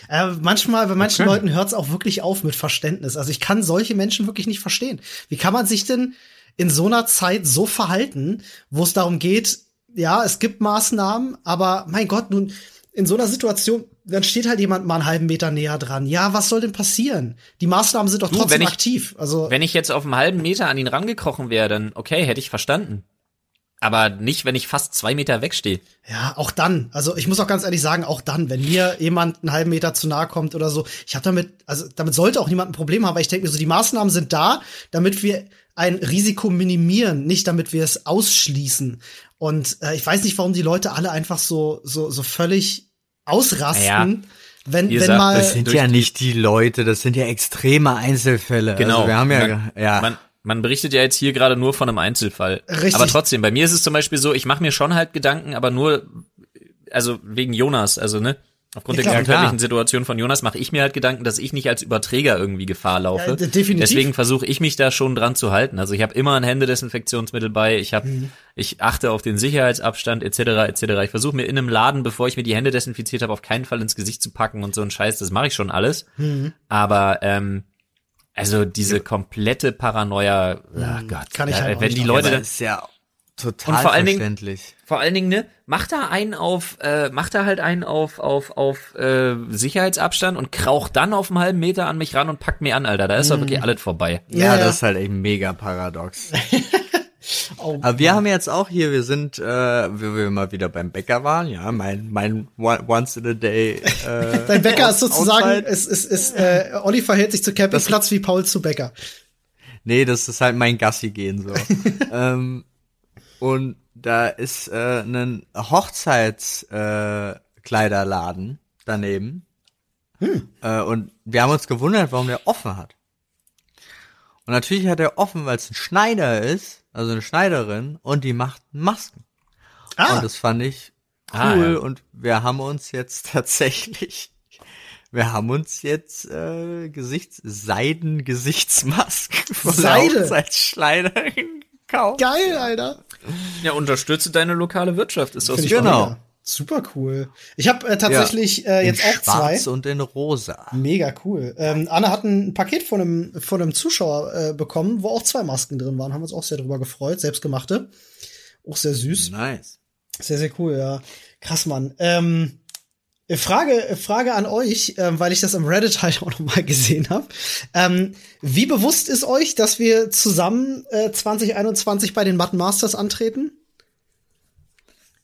Äh, manchmal, bei manchen Okay. Leuten hört es auch wirklich auf mit Verständnis. Also ich kann solche Menschen wirklich nicht verstehen. Wie kann man sich denn in so einer Zeit so verhalten, wo es darum geht, ja, es gibt Maßnahmen, aber mein Gott, nun, in so einer Situation, dann steht halt jemand mal einen halben Meter näher dran. Ja, was soll denn passieren? Die Maßnahmen sind doch Du, trotzdem wenn ich- aktiv. Also Wenn ich jetzt auf einem halben Meter an ihn rangekrochen wäre, dann okay, hätte ich verstanden. Aber nicht, wenn ich fast zwei Meter wegstehe. Ja, auch dann. Also ich muss auch ganz ehrlich sagen, auch dann, wenn mir jemand einen halben Meter zu nahe kommt oder so, ich habe damit, also damit sollte auch niemand ein Problem haben, weil ich denke mir so, die Maßnahmen sind da, damit wir ein Risiko minimieren, nicht damit wir es ausschließen. Und äh, ich weiß nicht, warum die Leute alle einfach so so so völlig ausrasten, Naja, wenn ihr wenn sagt, mal Das sind ja nicht die Leute, das sind ja extreme Einzelfälle. Genau. Also wir haben ja, man, ja. Man, man berichtet ja jetzt hier gerade nur von einem Einzelfall. Richtig. Aber trotzdem, bei mir ist es zum Beispiel so, ich mache mir schon halt Gedanken, aber nur, also wegen Jonas, also ne, aufgrund Ja, der klar. gesundheitlichen Situation von Jonas mache ich mir halt Gedanken, dass ich nicht als Überträger irgendwie Gefahr laufe. Ja, de- definitiv. Deswegen versuche ich mich da schon dran zu halten. Also ich habe immer ein Händedesinfektionsmittel bei, ich habe, Mhm. ich achte auf den Sicherheitsabstand etc. etc. Ich versuche mir in einem Laden, bevor ich mir die Hände desinfiziert habe, auf keinen Fall ins Gesicht zu packen und so ein Scheiß. Das mache ich schon alles. Mhm. Aber ähm, also diese komplette Paranoia, oh Gott, Kann ich ja, halt auch wenn nicht die. Leute dann, ist ja total Und vor allen Dingen- verständlich. vor allen Dingen, ne, macht da einen auf, äh, macht da halt einen auf, auf, auf äh, Sicherheitsabstand und kraucht dann auf einen halben Meter an mich ran und packt mir an, Alter. Da ist doch wirklich alles vorbei. ja, Ja, ja. das ist halt echt mega paradox. oh, Aber wir haben jetzt auch hier, wir sind, äh, wie wir mal wieder beim Bäcker waren, ja, mein, mein once in a day. Äh, dein Bäcker ist sozusagen, es ist, ist, äh, Olli verhält sich zu Campingplatz wie Paul zu Bäcker. Nee, das ist halt mein Gassi gehen so. ähm, und da ist äh, ein Hochzeitskleiderladen äh, Kleiderladen daneben. Hm. Äh, und wir haben uns gewundert, warum der offen hat. Und natürlich hat er offen, weil es ein Schneider ist, also eine Schneiderin, und die macht Masken. Ah. Und das fand ich cool. Ah, ja. Und wir haben uns jetzt tatsächlich, wir haben uns jetzt äh, Gesichts Seiden-Gesichtsmasken von Seide. Schneiderin gekauft. Geil, Alter. Ja, unterstütze deine lokale Wirtschaft, ist das genau. Super cool. Ich habe äh, tatsächlich ja, äh, jetzt auch zwei. Schwarz und in rosa. Mega cool. Ähm, Anna hat ein Paket von einem von einem Zuschauer äh, bekommen, wo auch zwei Masken drin waren. Haben uns auch sehr drüber gefreut, selbstgemachte. Auch sehr süß. Nice. Sehr sehr cool, ja. Krass, Mann. Ähm, Frage, Frage an euch, ähm, weil ich das im Reddit halt auch noch mal gesehen habe. Ähm, wie bewusst ist euch, dass wir zusammen äh, 2021 bei den Matten Masters antreten?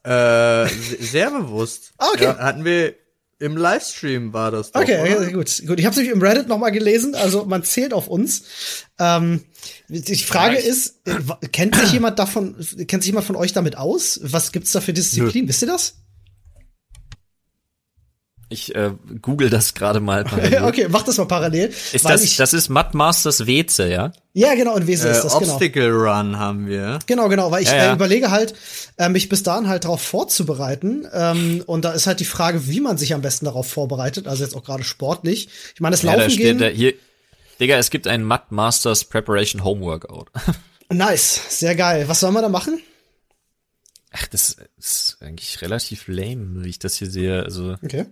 Äh, sehr bewusst. Ah, okay. Ja, hatten wir im Livestream war das doch, Okay, oder? gut. Gut, ich habe nämlich im Reddit noch mal gelesen, also man zählt auf uns. Ähm, die Frage Vielleicht. ist, äh, kennt sich jemand davon, kennt sich jemand von euch damit aus? Was gibt's da für Disziplin? Nö. Wisst ihr das? Ich äh, google das gerade mal parallel. okay, mach das mal parallel. Ist das, ich, das ist Mud Masters Weze, ja? Ja, genau, in Weze äh, ist das, genau. Obstacle Run haben wir. Genau, genau, weil ich ja, ja. Äh, überlege halt, äh, mich bis dahin halt darauf vorzubereiten. Ähm, und da ist halt die Frage, wie man sich am besten darauf vorbereitet, also jetzt auch gerade sportlich. Ich meine, das ja, Laufen da gehen. Da, hier, Digga, es gibt ein Mud Masters Preparation Home Workout. nice, sehr geil. Was soll man da machen? Ach, das ist eigentlich relativ lame, wie ich das hier sehe. Also okay.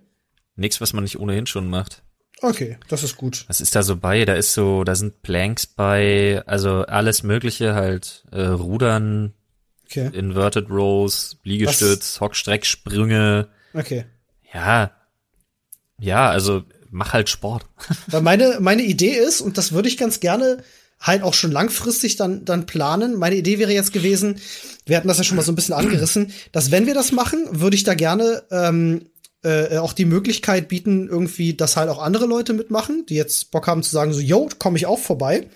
Nichts, was man nicht ohnehin schon macht. Okay, das ist gut. Was ist da so bei? Da ist so, da sind Planks bei, also alles Mögliche halt, äh, Rudern, okay. Inverted Rows, Liegestütz, Hockstrecksprünge. Okay. Ja, ja, also mach halt Sport. Weil meine, meine Idee ist, und das würde ich ganz gerne halt auch schon langfristig dann, dann planen. Meine Idee wäre jetzt gewesen, wir hatten das ja schon mal so ein bisschen angerissen, dass wenn wir das machen, würde ich da gerne ähm, äh, auch die Möglichkeit bieten, irgendwie, dass halt auch andere Leute mitmachen, die jetzt Bock haben zu sagen, so, yo, komme ich auch vorbei.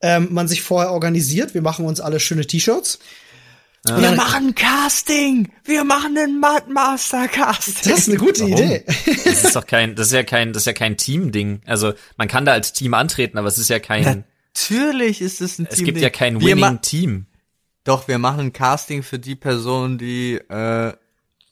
Ähm, man sich vorher organisiert, wir machen uns alle schöne T-Shirts. Ja. Wir machen Casting! Wir machen einen Master Cast. Das ist eine gute Warum? Idee. Das ist doch kein, das ist ja kein, das ist ja kein Team-Ding. Also man kann da als Team antreten, aber es ist ja kein. Natürlich ist es ein Team. Es gibt ja kein Winning-Team. Doch, wir machen ein Casting für die Person, die äh,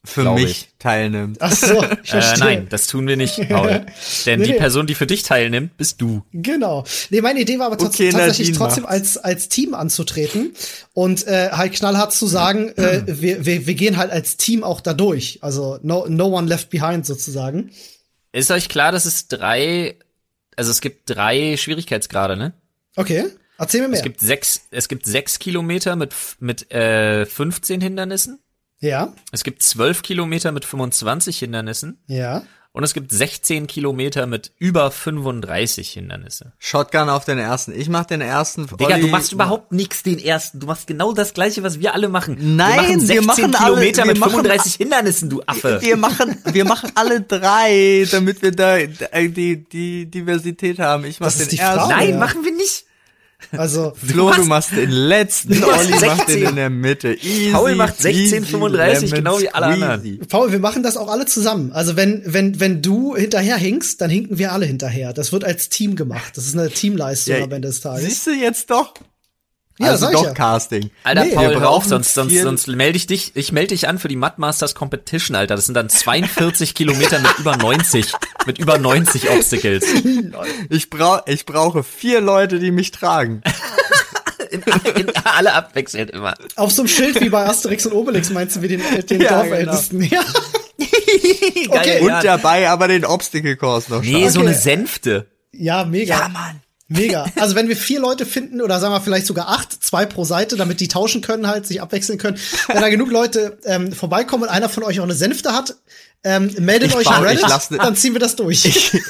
für mich ich. teilnimmt. Ach so, ich äh, nein, das tun wir nicht, Paul. Denn nee, die Person, die für dich teilnimmt, bist du. Genau. Nee, meine Idee war aber okay, tatsächlich trotzdem als, als Team anzutreten und äh, halt knallhart zu sagen, äh, wir, wir, wir gehen halt als Team auch da durch. Also no, no one left behind sozusagen. Ist euch klar, dass es drei, also es gibt drei Schwierigkeitsgrade, ne? Okay. Erzähl mir mehr. Es gibt sechs, es gibt sechs Kilometer mit, mit äh, 15 Hindernissen. Ja. Es gibt 12 Kilometer mit 25 Hindernissen. Ja. Und es gibt 16 Kilometer mit über 35 Hindernisse. Shotgun auf den ersten. Ich mach den ersten. Digga, Olli, du machst überhaupt nichts den ersten. Du machst genau das gleiche, was wir alle machen. Nein, wir machen 16 wir machen Kilometer alle, mit 35 Hindernissen, du Affe. Wir machen, wir machen alle drei, damit wir da die, die Diversität haben. Ich mach das den ersten. Nein, ja. machen wir nicht. Also Flo, du machst den letzten, Olli macht den in der Mitte. Easy, Paul macht 16,35 genau wie alle anderen. Paul, wir machen das auch alle zusammen. Also wenn wenn wenn du hinterher hinkst, dann hinken wir alle hinterher. Das wird als Team gemacht. Das ist eine Teamleistung ja, am Ende des Tages. Siehst du jetzt doch? Ja, also doch ja. Casting. Alter, nee, Paul, auf, sonst, sonst, sonst melde ich dich, ich melde dich an für die Mud Masters Competition, Alter. Das sind dann 42 Kilometer mit über 90, mit über 90 Obstacles. Ich brauch, ich brauche vier Leute, die mich tragen. in, in, alle abwechselnd immer. Auf so einem Schild wie bei Asterix und Obelix meinst du wie den, den ja, Dorfältesten. Genau. Ja. okay. Und dabei aber den Obstacle Course noch. Nee, so eine Sänfte. Ja, mega. Ja, Mann. Mega. Also wenn wir vier Leute finden oder sagen wir vielleicht sogar acht, zwei pro Seite, damit die tauschen können, halt sich abwechseln können. Wenn da genug Leute ähm, vorbeikommen und einer von euch auch eine Sänfte hat, ähm, meldet ich euch baue, Reddit, ne, dann ziehen wir das durch. Ich,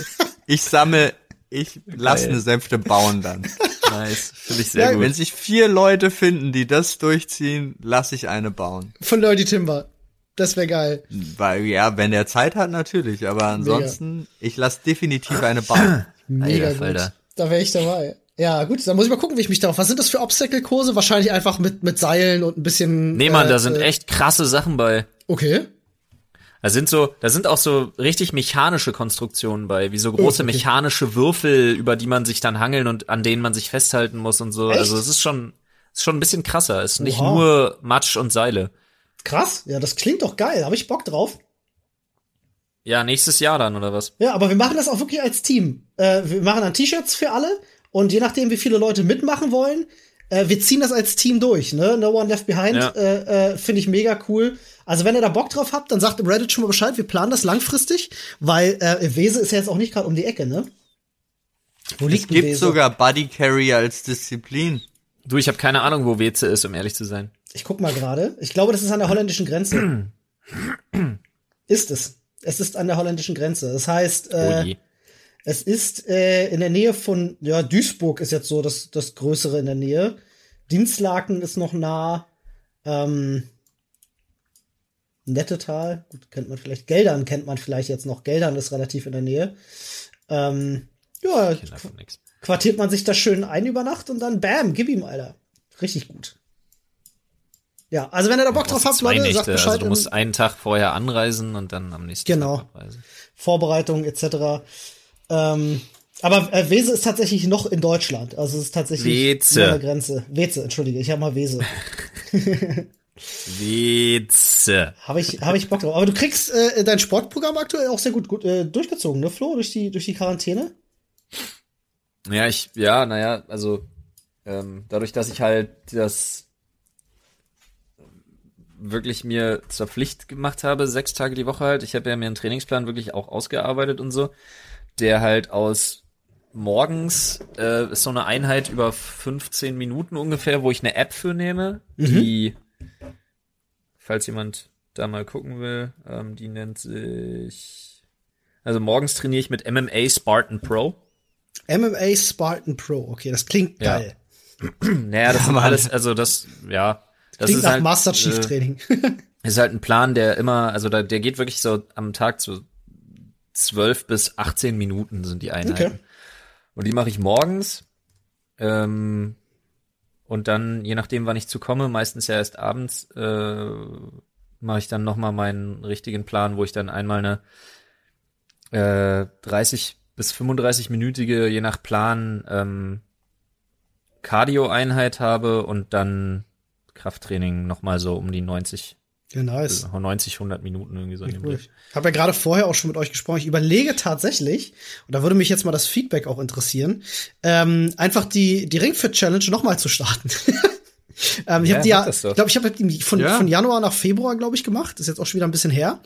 ich sammle, ich lasse eine Sänfte bauen dann. Nice, finde ich sehr ja, gut. Wenn sich vier Leute finden, die das durchziehen, lasse ich eine bauen. Von Nerdy Timber. Das wäre geil. Weil, ja, wenn der Zeit hat, natürlich. Aber ansonsten, Mega. ich lasse definitiv eine bauen. Mega Alter, gut. Da wäre ich dabei. Ja, gut, dann muss ich mal gucken, wie ich mich darauf. Was sind das für Obstacle-Kurse? Wahrscheinlich einfach mit, mit Seilen und ein bisschen. Nee, Mann, äh, da sind echt krasse Sachen bei. Okay. Da sind so, da sind auch so richtig mechanische Konstruktionen bei, wie so große okay. mechanische Würfel, über die man sich dann hangeln und an denen man sich festhalten muss und so. Echt? Also es ist schon, ist schon ein bisschen krasser. Es ist nicht Oha. nur Matsch und Seile. Krass, ja, das klingt doch geil. Habe ich Bock drauf. Ja, nächstes Jahr dann, oder was? Ja, aber wir machen das auch wirklich als Team. Äh, wir machen dann T-Shirts für alle und je nachdem, wie viele Leute mitmachen wollen, äh, wir ziehen das als Team durch. Ne? No One Left Behind Ja. äh, äh, finde ich mega cool. Also wenn ihr da Bock drauf habt, dann sagt im Reddit schon mal Bescheid. Wir planen das langfristig, weil äh, Wese ist ja jetzt auch nicht gerade um die Ecke, ne? Wo Es liegt denn gibt Wese? sogar Buddy Carry als Disziplin. Du, ich habe keine Ahnung, wo Weze ist, um ehrlich zu sein. Ich guck mal gerade. Ich glaube, das ist an der holländischen Grenze. ist es. Es ist an der holländischen Grenze. Das heißt, Oh äh, je. Es ist äh, in der Nähe von, ja, Duisburg ist jetzt so das, das Größere in der Nähe. Dinslaken ist noch nah. Ähm, Nettetal, gut, kennt man vielleicht. Geldern kennt man vielleicht jetzt noch. Geldern ist relativ in der Nähe. Ähm, ja, quartiert man sich da schön ein über Nacht und dann bam, gib ihm, Alter. Richtig gut. Ja, also wenn ihr da Bock drauf habt, Leute, Nächte, sagt Bescheid. also du musst einen Tag vorher anreisen und dann am nächsten Genau. Tag abreisen. Vorbereitung etc. Ähm, aber äh, Wese ist tatsächlich noch in Deutschland. Also es ist tatsächlich Weze. an der Grenze. Weze, entschuldige, ich habe mal Wese. Weze. Habe ich, hab ich Bock drauf. Aber du kriegst äh, dein Sportprogramm aktuell auch sehr gut, gut äh, durchgezogen, ne, Flo? Durch die, durch die Quarantäne? Ja, ich, ja, naja, also ähm, dadurch, dass ich halt das wirklich mir zur Pflicht gemacht habe, sechs Tage die Woche halt. Ich habe ja mir einen Trainingsplan wirklich auch ausgearbeitet und so, der halt aus morgens äh, ist so eine Einheit über 15 Minuten ungefähr, wo ich eine App für nehme, die, falls jemand da mal gucken will, ähm, die nennt sich, also morgens trainiere ich mit MMA Spartan Pro. MMA Spartan Pro, okay, das klingt Ja. geil. Naja, das sind alles, also das, ja, das Klingt ist nach halt, Master Chief äh, Training. ist halt ein Plan, der immer, also da, der geht wirklich so am Tag so 12 bis 18 Minuten sind die Einheiten. Okay. Und die mache ich morgens. Ähm, und dann, je nachdem, wann ich zu komme, meistens ja erst abends, äh, mache ich dann nochmal meinen richtigen Plan, wo ich dann einmal eine äh, 30 bis 35-minütige, je nach Plan, ähm, Cardio-Einheit habe und dann Krafttraining nochmal so um die 90, ja, nice. 90, 100 Minuten irgendwie so in dem Cool. Ich habe ja gerade vorher auch schon mit euch gesprochen. Ich überlege tatsächlich, und da würde mich jetzt mal das Feedback auch interessieren, ähm, einfach die, die Ringfit Challenge nochmal zu starten. ähm, ich Ja, habe die ja, ich glaube, ich habe die von, Ja. von Januar nach Februar, glaube ich, gemacht. Ist jetzt auch schon wieder ein bisschen her.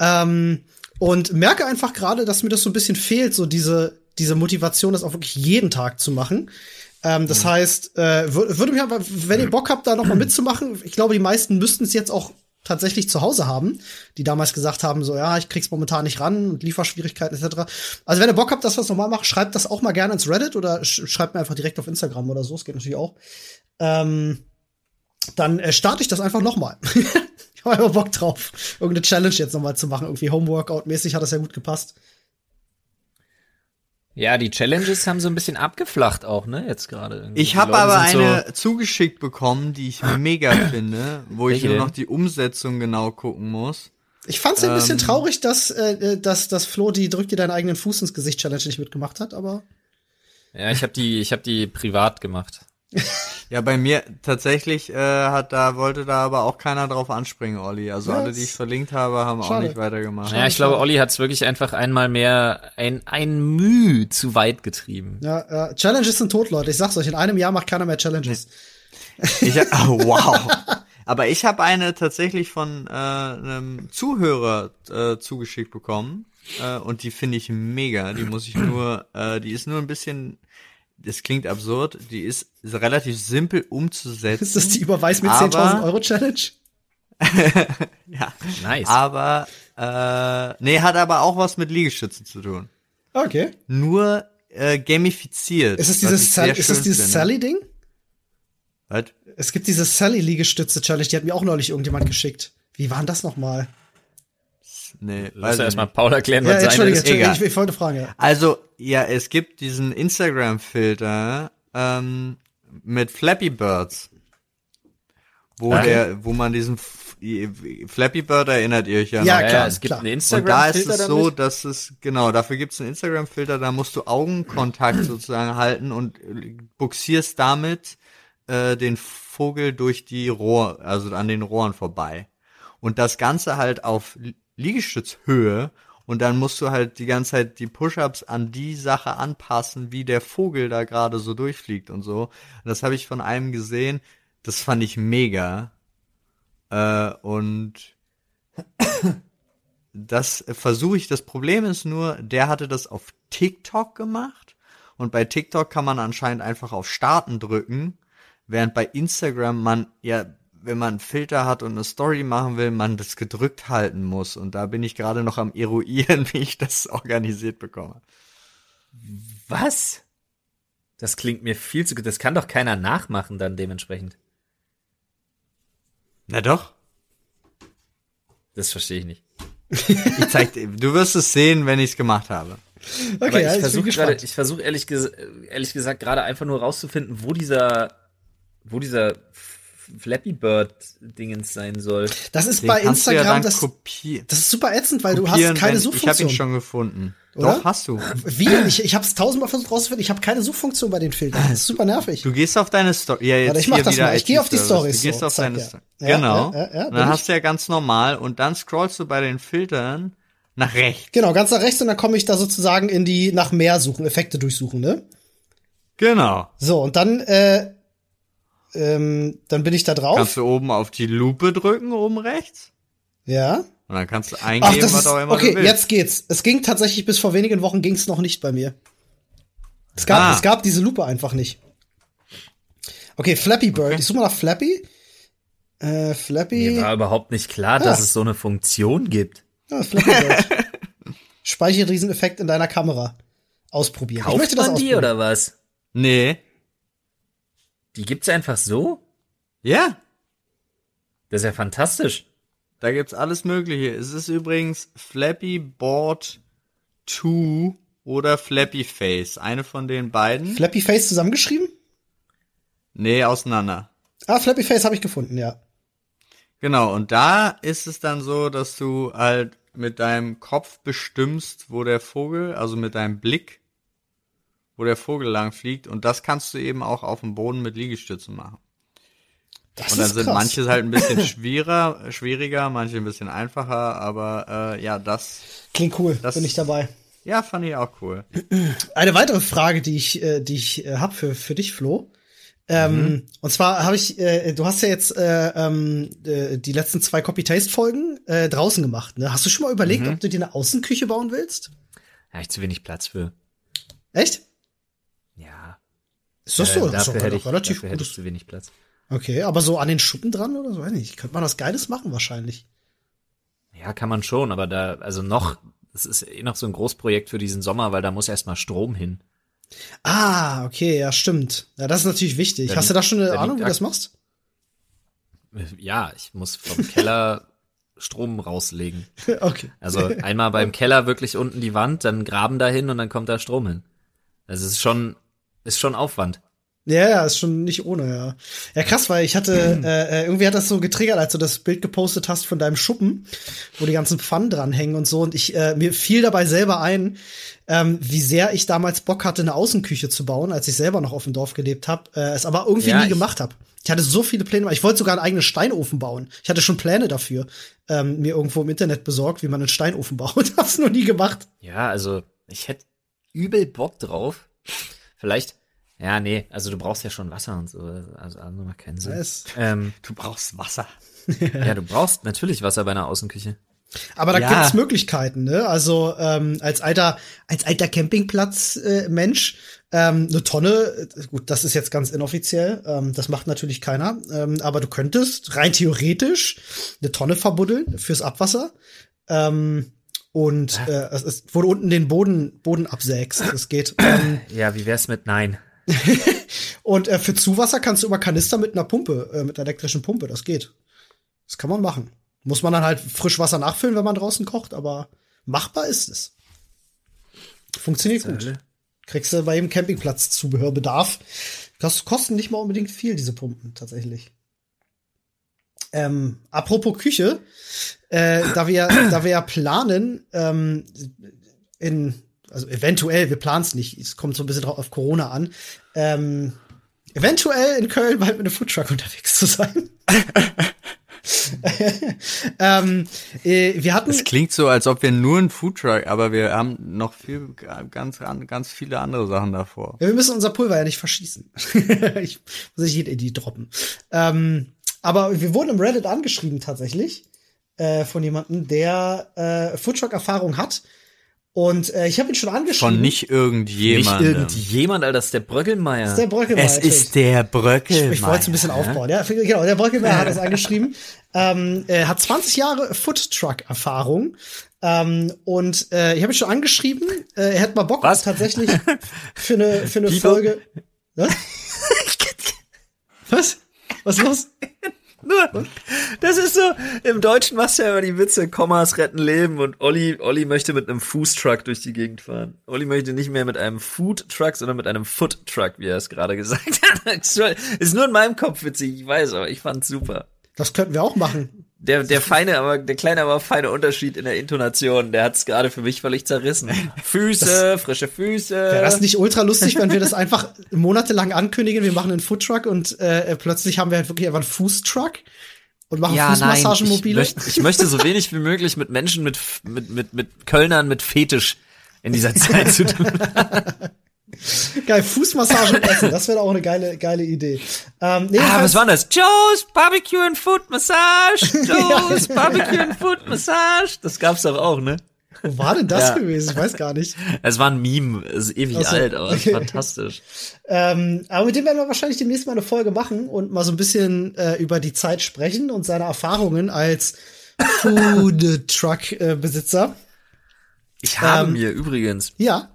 Ähm, und merke einfach gerade, dass mir das so ein bisschen fehlt, so diese, diese Motivation, das auch wirklich jeden Tag zu machen. Ähm, das heißt, äh, wür- würde mich aber, wenn ihr Bock habt, da noch mal mitzumachen, ich glaube, die meisten müssten es jetzt auch tatsächlich zu Hause haben, die damals gesagt haben, so, ja, ich krieg's momentan nicht ran und Lieferschwierigkeiten etc. Also wenn ihr Bock habt, dass wir das nochmal machen, schreibt das auch mal gerne ins Reddit oder sch schreibt mir einfach direkt auf Instagram oder so, es geht natürlich auch. Ähm, dann äh, starte ich das einfach nochmal. ich habe einfach Bock drauf, irgendeine Challenge jetzt nochmal zu machen. Irgendwie Homeworkout-mäßig hat das ja gut gepasst. Ja, die Challenges haben so ein bisschen abgeflacht auch, ne, jetzt gerade. Ich habe aber eine zugeschickt bekommen, die ich mega finde, wo ich Welche nur denn? noch die Umsetzung genau gucken muss. Ich fand's ein bisschen Ähm. traurig, dass, äh, dass, dass Flo die drück dir deinen eigenen Fuß ins Gesicht Challenge nicht mitgemacht hat, aber So, ja, ich habe die, ich habe die privat gemacht. Ja, bei mir tatsächlich äh, hat da wollte da aber auch keiner drauf anspringen, Olli. Also Ja, alle, die ich verlinkt habe, haben auch Schade. nicht weitergemacht. Ja, ich glaube, Olli hat es wirklich einfach einmal mehr ein, ein Müh zu weit getrieben. ja, äh, Challenges sind tot, Leute. Ich sag's euch, in einem Jahr macht keiner mehr Challenges. Ich, oh, wow. Aber ich habe eine tatsächlich von äh, einem Zuhörer äh, zugeschickt bekommen äh, und die finde ich mega. Die muss ich nur, äh, die ist nur ein bisschen, das klingt absurd, die ist, ist relativ simpel umzusetzen. Ist das die Überweis mit Aber- 10.000 Euro Challenge? Ja, Nice. aber äh, nee, hat aber auch was mit Liegestützen zu tun. Okay. Nur äh, gamifiziert. Ist es dieses, Sal ist es dieses. Sally-Ding? Was? Es gibt diese Sally-Liegestütze-Challenge, die hat mir auch neulich irgendjemand geschickt. Wie war denn das nochmal? Nee, Lass erstmal. Paul erklären, Ja, was Entschuldige, ist. Egal. ich, ich wollte fragen, ja. Also, ja, es gibt diesen Instagram-Filter ähm, mit Flappy Birds. wo Okay. der, wo man diesen F- Flappy Bird erinnert ihr euch ja, Ja, noch. klar, es gibt klar. einen Und Instagram da ist Filter es so, dass es, genau, dafür gibt es einen Instagram-Filter, da musst du Augenkontakt sozusagen halten und äh, buxierst damit äh, den Vogel durch die Rohr, also an den Rohren vorbei. Und das Ganze halt auf Liegestützhöhe und dann musst du halt die ganze Zeit die Push-Ups an die Sache anpassen, wie der Vogel da gerade so durchfliegt und so. Und das habe ich von einem gesehen, das fand ich mega. Äh, und das versuche ich. Das Problem ist nur, der hatte das auf TikTok gemacht und bei TikTok kann man anscheinend einfach auf Starten drücken, während bei Instagram man ja, wenn man einen Filter hat und eine Story machen will, man das gedrückt halten muss. Und da bin ich gerade noch am eruieren, wie ich das organisiert bekomme. Was? Das klingt mir viel zu gut. Das kann doch keiner nachmachen dann dementsprechend. Na doch. Das verstehe ich nicht. Ich zeig dir, du wirst es sehen, wenn ich es gemacht habe. Okay, Aber ja, ich ich bin versuche gerade, ich versuche ehrlich, ges ehrlich gesagt gerade einfach nur rauszufinden, wo dieser, wo dieser Flappy Bird Dingens sein soll. das ist Den bei ja Instagram, dann das, das ist super ätzend, weil du hast keine wenn- Ich habe Suchfunktion. ihn schon gefunden. Oder? Doch, hast du. Wie? Ich, ich habe es tausendmal versucht rauszufinden. Ich habe keine Suchfunktion bei den Filtern. Das ist super nervig. Du gehst auf deine Story. Ja, jetzt Warte, ich mach das mal. Ich geh auf die. Storys Du gehst so. auf Zack, deine ja. Story. Ja, genau. ja, ja, ja, dann ich. hast du ja ganz normal und dann scrollst du bei den Filtern nach rechts. Genau, ganz nach rechts und dann komme ich da sozusagen in die nach mehr suchen, Effekte durchsuchen, ne? Genau. So, und dann, äh, ähm, dann bin ich da drauf. Kannst du oben auf die Lupe drücken, oben rechts. ja. Und dann kannst du Ach, eingeben, das was ist, auch immer okay, du willst. jetzt geht's. Es ging tatsächlich bis vor wenigen Wochen ging's noch nicht bei mir. Es gab, Ah. es gab diese Lupe einfach nicht. Okay, Flappy Bird. Ich suche mal nach Flappy. Äh, Flappy. Mir war überhaupt nicht klar, dass Ah. es so eine Funktion gibt. Ja, Flappy Bird. Speicherrieseneffekt in deiner Kamera. Ausprobieren. ich Kauft möchte das man die oder was? Nee. Die gibt's einfach so? Ja. Das ist ja fantastisch. Da gibt's alles Mögliche. Es ist übrigens Flappy Board 2 oder Flappy Face. Eine von den beiden. Flappy Face zusammengeschrieben? nee, auseinander. Ah, Flappy Face habe ich gefunden, ja. Genau, und da ist es dann so, dass du halt mit deinem Kopf bestimmst, wo der Vogel, also mit deinem Blick, wo der Vogel lang fliegt. Und das kannst du eben auch auf dem Boden mit Liegestützen machen. Das Und dann ist sind krass. manche halt ein bisschen schwerer, schwieriger, manche ein bisschen einfacher, aber äh, ja, das, Klingt cool, Das- bin ich dabei. ja, fand ich auch cool. Eine weitere Frage, die ich, äh, die ich äh, habe für, für dich, Flo. Ähm, Mhm. Und zwar habe ich, äh, du hast ja jetzt äh, ähm, äh, die letzten zwei Copy-Taste-Folgen äh, draußen gemacht. Ne? Hast du schon mal überlegt, Mhm. ob du dir eine Außenküche bauen willst? Hab ich zu wenig Platz für. Echt? Ist das äh, so? Das ist dafür doch hätte ich, relativ dafür hätte ich zu wenig Platz. Okay, aber so an den Schuppen dran oder so, weiß nicht. Könnte man was Geiles machen wahrscheinlich. Ja, kann man schon, aber da, also noch, es ist eh noch so ein Großprojekt für diesen Sommer, weil da muss erstmal Strom hin. Ah, okay, ja, stimmt. Ja, das ist natürlich wichtig. Da Hast du da schon eine da Ahnung, wie du das machst? Ja, ich muss vom Keller Strom rauslegen. okay. Also einmal beim Keller wirklich unten die Wand, dann Graben dahin und dann kommt da Strom hin. Also es ist schon, ist schon Aufwand. Ja, ja, ist schon nicht ohne, ja. Ja, krass, weil ich hatte, äh, äh, irgendwie hat das so getriggert, als du das Bild gepostet hast von deinem Schuppen, wo die ganzen Pfannen dranhängen und so. Und ich, äh, mir fiel dabei selber ein, ähm, wie sehr ich damals Bock hatte, eine Außenküche zu bauen, als ich selber noch auf dem Dorf gelebt habe, äh, es aber irgendwie Ja, nie gemacht habe. Ich hatte so viele Pläne, ich wollte sogar einen eigenen Steinofen bauen. Ich hatte schon Pläne dafür, ähm, mir irgendwo im Internet besorgt, wie man einen Steinofen baut. Hab's noch nie gemacht. Ja, also ich hätte übel Bock drauf. Vielleicht, ja, nee, also du brauchst ja schon Wasser und so. Also, also macht keinen Sinn. Weiß. Ähm, Du brauchst Wasser. ja, du brauchst natürlich Wasser bei einer Außenküche. Aber da Ja. gibt's Möglichkeiten, ne? Also ähm, als alter als alter Campingplatz äh, Mensch ähm, eine Tonne, äh, gut, das ist jetzt ganz inoffiziell, ähm, das macht natürlich keiner, ähm, aber du könntest rein theoretisch eine Tonne verbuddeln fürs Abwasser. Ähm, und äh, es ist, wo du unten den Boden Boden absägst, das geht. Ähm, Ja, wie wär's mit Nein? und äh, für Zuwasser kannst du über Kanister mit einer Pumpe, äh, mit einer elektrischen Pumpe, das geht. Das kann man machen. Muss man dann halt Frischwasser nachfüllen, wenn man draußen kocht, aber machbar ist es. Funktioniert gut. Hölle? Kriegst du bei jedem Campingplatz Zubehörbedarf. Das kosten nicht mal unbedingt viel, diese Pumpen, tatsächlich. Ähm, apropos Küche, äh, da wir da wir ja planen, ähm, in also eventuell, wir planen es nicht, es kommt so ein bisschen drauf auf Corona an, ähm, eventuell in Köln bald mit einem Foodtruck unterwegs zu sein. ähm, äh, wir hatten. Es klingt so, als ob wir nur einen Foodtruck, aber wir haben noch viel, ganz, ganz viele andere Sachen davor. Ja, wir müssen unser Pulver ja nicht verschießen. ich muss nicht in die droppen. Ähm, aber wir wurden im Reddit angeschrieben tatsächlich äh, von jemandem, der äh, Foodtruck-Erfahrung hat und äh, ich habe ihn schon angeschrieben. Von nicht irgendjemand. Nicht irgendjemand, Alter, das ist der Bröckelmeier. Das ist der Bröckelmeier. Es ist der Bröckelmeier. Ich, ich wollte es ein bisschen aufbauen. Ja, genau, der Bröckelmeier hat es angeschrieben. Ähm, er hat 20 Jahre Food-Truck-Erfahrung. Ähm, und äh, ich habe ihn schon angeschrieben. Äh, er hätte mal Bock Was? tatsächlich für eine, für eine Folge. Was? Was? Was ist los? Nur, das ist so, im Deutschen machst du ja immer die Witze, Kommas retten Leben und Olli, Olli möchte mit einem Fußtruck durch die Gegend fahren. Olli möchte nicht mehr mit einem Foodtruck, sondern mit einem Foot-Truck, wie er es gerade gesagt hat. ist nur in meinem Kopf witzig, ich weiß, aber ich fand's super. Das könnten wir auch machen. Der, der feine, aber der kleine, aber feine Unterschied in der Intonation, der hat's gerade für mich völlig zerrissen. Füße, das, frische Füße. Wäre das nicht ultra lustig, wenn wir das einfach monatelang ankündigen, wir machen einen Foodtruck und äh, plötzlich haben wir halt wirklich einfach einen Fußtruck und machen ja, Fußmassagen nein? Ich, möchte, ich möchte so wenig wie möglich mit Menschen mit, mit, mit, mit Kölnern mit Fetisch in dieser Zeit zu tun. Geil, Fußmassage und Essen, das wäre auch eine geile, geile Idee. Ähm, nee, ah, was war das? Joe's Barbecue and Food Massage. Joe's Barbecue and Food Massage. Das gab's doch auch, ne? Wo war denn das ja. gewesen? Ich weiß gar nicht. Es war ein Meme, es ist ewig also, alt, aber okay. fantastisch. ähm, aber mit dem werden wir wahrscheinlich demnächst mal eine Folge machen und mal so ein bisschen äh, über die Zeit sprechen und seine Erfahrungen als Food Truck Besitzer. Ich habe ähm, mir übrigens. Ja.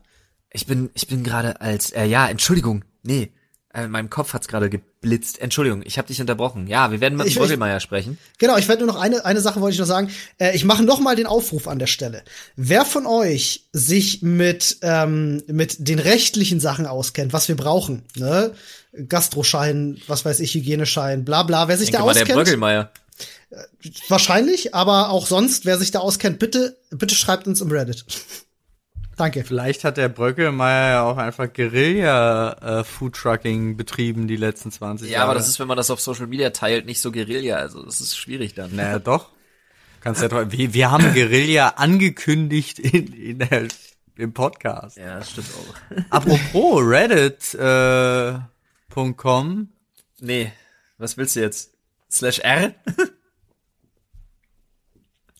Ich bin, ich bin gerade als, äh, ja, Entschuldigung, nee, äh, in meinem Kopf hat's gerade geblitzt. Entschuldigung, ich habe dich unterbrochen. Ja, wir werden mit Brüggelmeier sprechen. Genau, ich werde nur noch eine, eine Sache wollte ich noch sagen. Äh, ich mache noch mal den Aufruf an der Stelle. Wer von euch sich mit, ähm, mit den rechtlichen Sachen auskennt, was wir brauchen, ne? Gastroschein, was weiß ich, Hygieneschein, bla bla, wer sich Denke da mal, auskennt. Der Bröckelmeier. Wahrscheinlich, aber auch sonst, wer sich da auskennt, bitte, bitte schreibt uns im Reddit. Danke. Vielleicht hat der Bröckelmeier ja auch einfach Guerilla-Foodtrucking äh, betrieben die letzten 20 ja, Jahre. Ja, aber das ist, wenn man das auf Social Media teilt, nicht so Guerilla. Also das ist schwierig dann. Naja, doch. Kannst ja doch, wir, wir haben Guerilla angekündigt in, in der, im Podcast. Ja, das stimmt auch. Apropos Reddit.com. Äh, nee, was willst du jetzt? Slash R?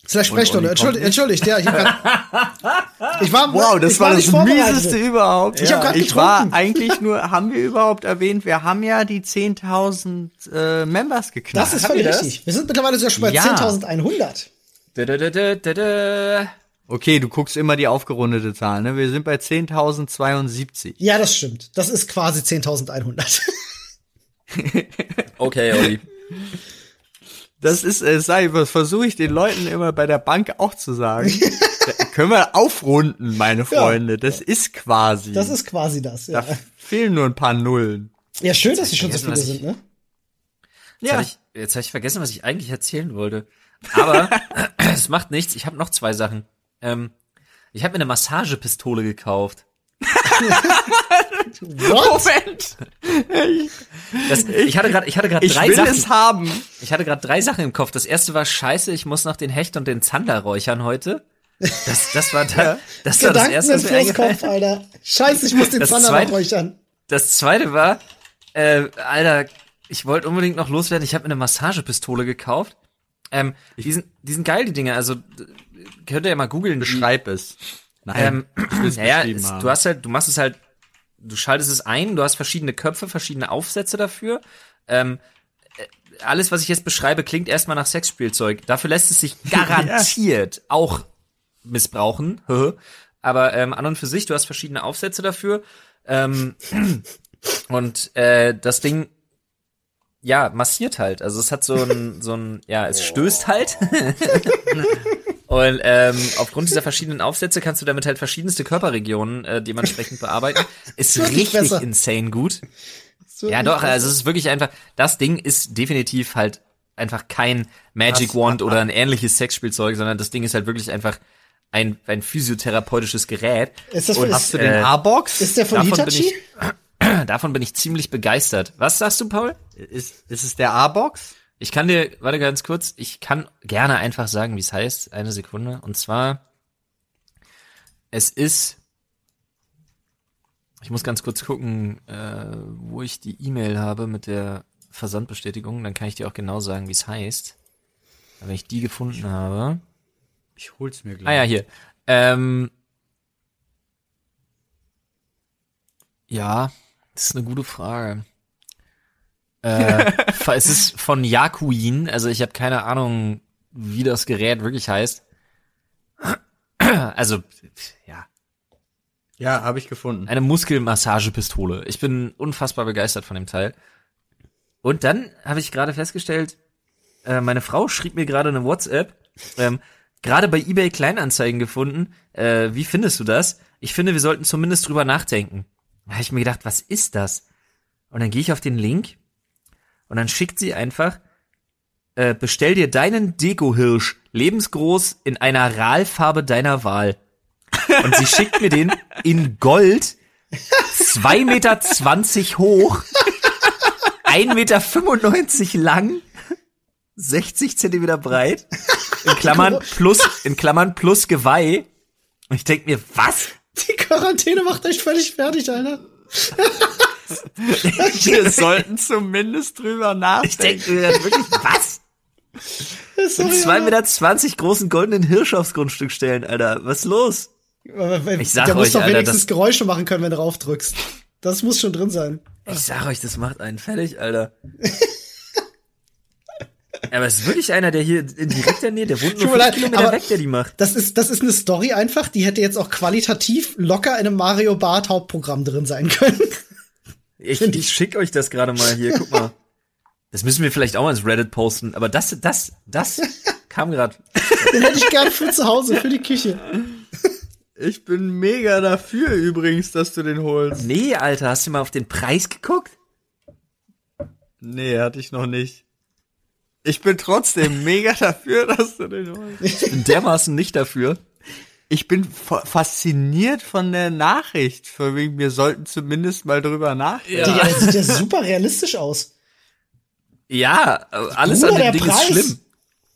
Slash Sprechstunde. Entschuldigt, entschuldigt, ja, ich, hab grad, ich war Wow, das ich war, das mieseste überhaupt. Ich, hab grad ich war eigentlich nur, haben wir überhaupt erwähnt, wir haben ja die 10.000 äh, Members geknackt. Das ist völlig richtig. Wir sind mittlerweile sogar schon bei Ja. 10.100. Da, da, da, da, da, da. Okay, du guckst immer die aufgerundete Zahl, ne? Wir sind bei 10.072. Ja, das stimmt. Das ist quasi 10.100. Okay, Olli. Das ist, äh, sei, was versuche ich den Leuten immer bei der Bank auch zu sagen. Können wir aufrunden, meine Freunde. Das ist quasi. Das ist quasi das, ja. Da fehlen nur ein paar Nullen. Ja, schön, dass sie schon so viele ich- sind, ne? Jetzt Ja. habe ich, jetzt hab ich vergessen, was ich eigentlich erzählen wollte. Aber es macht nichts. Ich habe noch zwei Sachen. Ähm, ich habe mir eine Massagepistole gekauft. What? Moment. Das, ich hatte gerade, ich hatte gerade Ich drei will Sachen. es haben. Ich hatte gerade drei Sachen im Kopf. Das erste war Scheiße. Ich muss noch den Hecht und den Zander räuchern heute. Das, das war da, das war das erste, was mir Kopf, Alter. Scheiße, ich muss den Das Zander zweite- räuchern. Das zweite war, äh, Alter, ich wollte unbedingt noch loswerden. Ich habe mir eine Massagepistole gekauft. Ähm, die sind, die sind geil, die Dinge. Also könnt ihr ja mal googeln. Beschreib es. Nein, Ähm, naja, es, du hast halt, du machst es halt, du schaltest es ein, du hast verschiedene Köpfe, verschiedene Aufsätze dafür. Ähm, äh, alles, was ich jetzt beschreibe, klingt erstmal nach Sexspielzeug. Dafür lässt es sich garantiert auch missbrauchen. Aber ähm, an und für sich, du hast verschiedene Aufsätze dafür. Ähm, und äh, das Ding ja, massiert halt. Also es hat so ein, so ein, ja, es stößt halt. Und ähm, aufgrund dieser verschiedenen Aufsätze kannst du damit halt verschiedenste Körperregionen äh, dementsprechend bearbeiten. Ist richtig besser. insane gut. Ja, doch, besser. also es ist wirklich einfach, das Ding ist definitiv halt, einfach kein Magic Wand oder ein ähnliches Sexspielzeug, sondern das Ding ist halt wirklich einfach ein, ein physiotherapeutisches Gerät. Ist das Und von, Hast ist, du den Äh, A-Box? ist der von davon bin Hitachi? ich- Davon bin ich ziemlich begeistert. Was sagst du, Paul? Ist, ist es der A-Box? Ich kann dir, warte ganz kurz, ich kann gerne einfach sagen, wie es heißt. Eine Sekunde. Und zwar, es ist, ich muss ganz kurz gucken, äh, wo ich die E-Mail habe mit der Versandbestätigung. Dann kann ich dir auch genau sagen, wie es heißt. Wenn ich die gefunden habe. Ich hol's mir gleich. Ah ja, hier. Ähm, ja, das ist eine gute Frage. Äh, es ist von Yakuin, also ich habe keine Ahnung, wie das Gerät wirklich heißt. Also, ja, Ja, habe ich gefunden. eine Muskelmassagepistole. Ich bin unfassbar begeistert von dem Teil. Und dann habe ich gerade festgestellt, äh, meine Frau schrieb mir gerade eine WhatsApp, ähm, gerade bei eBay Kleinanzeigen gefunden. Äh, wie findest du das? Ich finde, wir sollten zumindest drüber nachdenken. Da habe ich mir gedacht, was ist das? Und dann gehe ich auf den Link und dann schickt sie einfach, äh, bestell dir deinen Deko-Hirsch lebensgroß in einer Ralfarbe deiner Wahl. Und sie schickt mir den in Gold, 2,20 Meter hoch, 1,95 Meter lang, 60 Zentimeter breit, in Klammern plus, in Klammern plus Geweih. Und ich denk mir, was? Die Quarantäne macht euch völlig fertig, Alter. Wir sollten zumindest drüber Ich denk nachdenken. mir wirklich, was? Einen 2,20 Alter. Meter großen goldenen Hirsch aufs Grundstück stellen, Alter. Was ist los? Ich sag Der muss euch, doch Alter, wenigstens das- Geräusche machen können, wenn du drauf drückst. Das muss schon drin sein. Ich sag euch, das macht einen fertig, Alter. Aber es ist wirklich einer, der hier in direkter Nähe, der wohnt nur fünf leid, Kilometer weg, der die macht. Das ist, das ist eine Story einfach, die hätte jetzt auch qualitativ locker in einem Mario Bart Hauptprogramm drin sein können. Ich, ich schick euch das gerade mal hier, guck mal. Das müssen wir vielleicht auch mal ins Reddit posten, aber das, das, das kam gerade. Den hätte ich gern für zu Hause, für die Küche. Ich bin mega dafür übrigens, dass du den holst. Nee, Alter, hast du mal auf den Preis geguckt? Nee, hatte ich noch nicht. Ich bin trotzdem mega dafür, dass du den holst. Ich bin dermaßen nicht dafür. Ich bin fa- fasziniert von der Nachricht. Von wegen, wir sollten zumindest mal drüber nachdenken. Digga, der sieht ja super realistisch aus. Ja, alles Bruder, an dem Ding Preis. ist schlimm.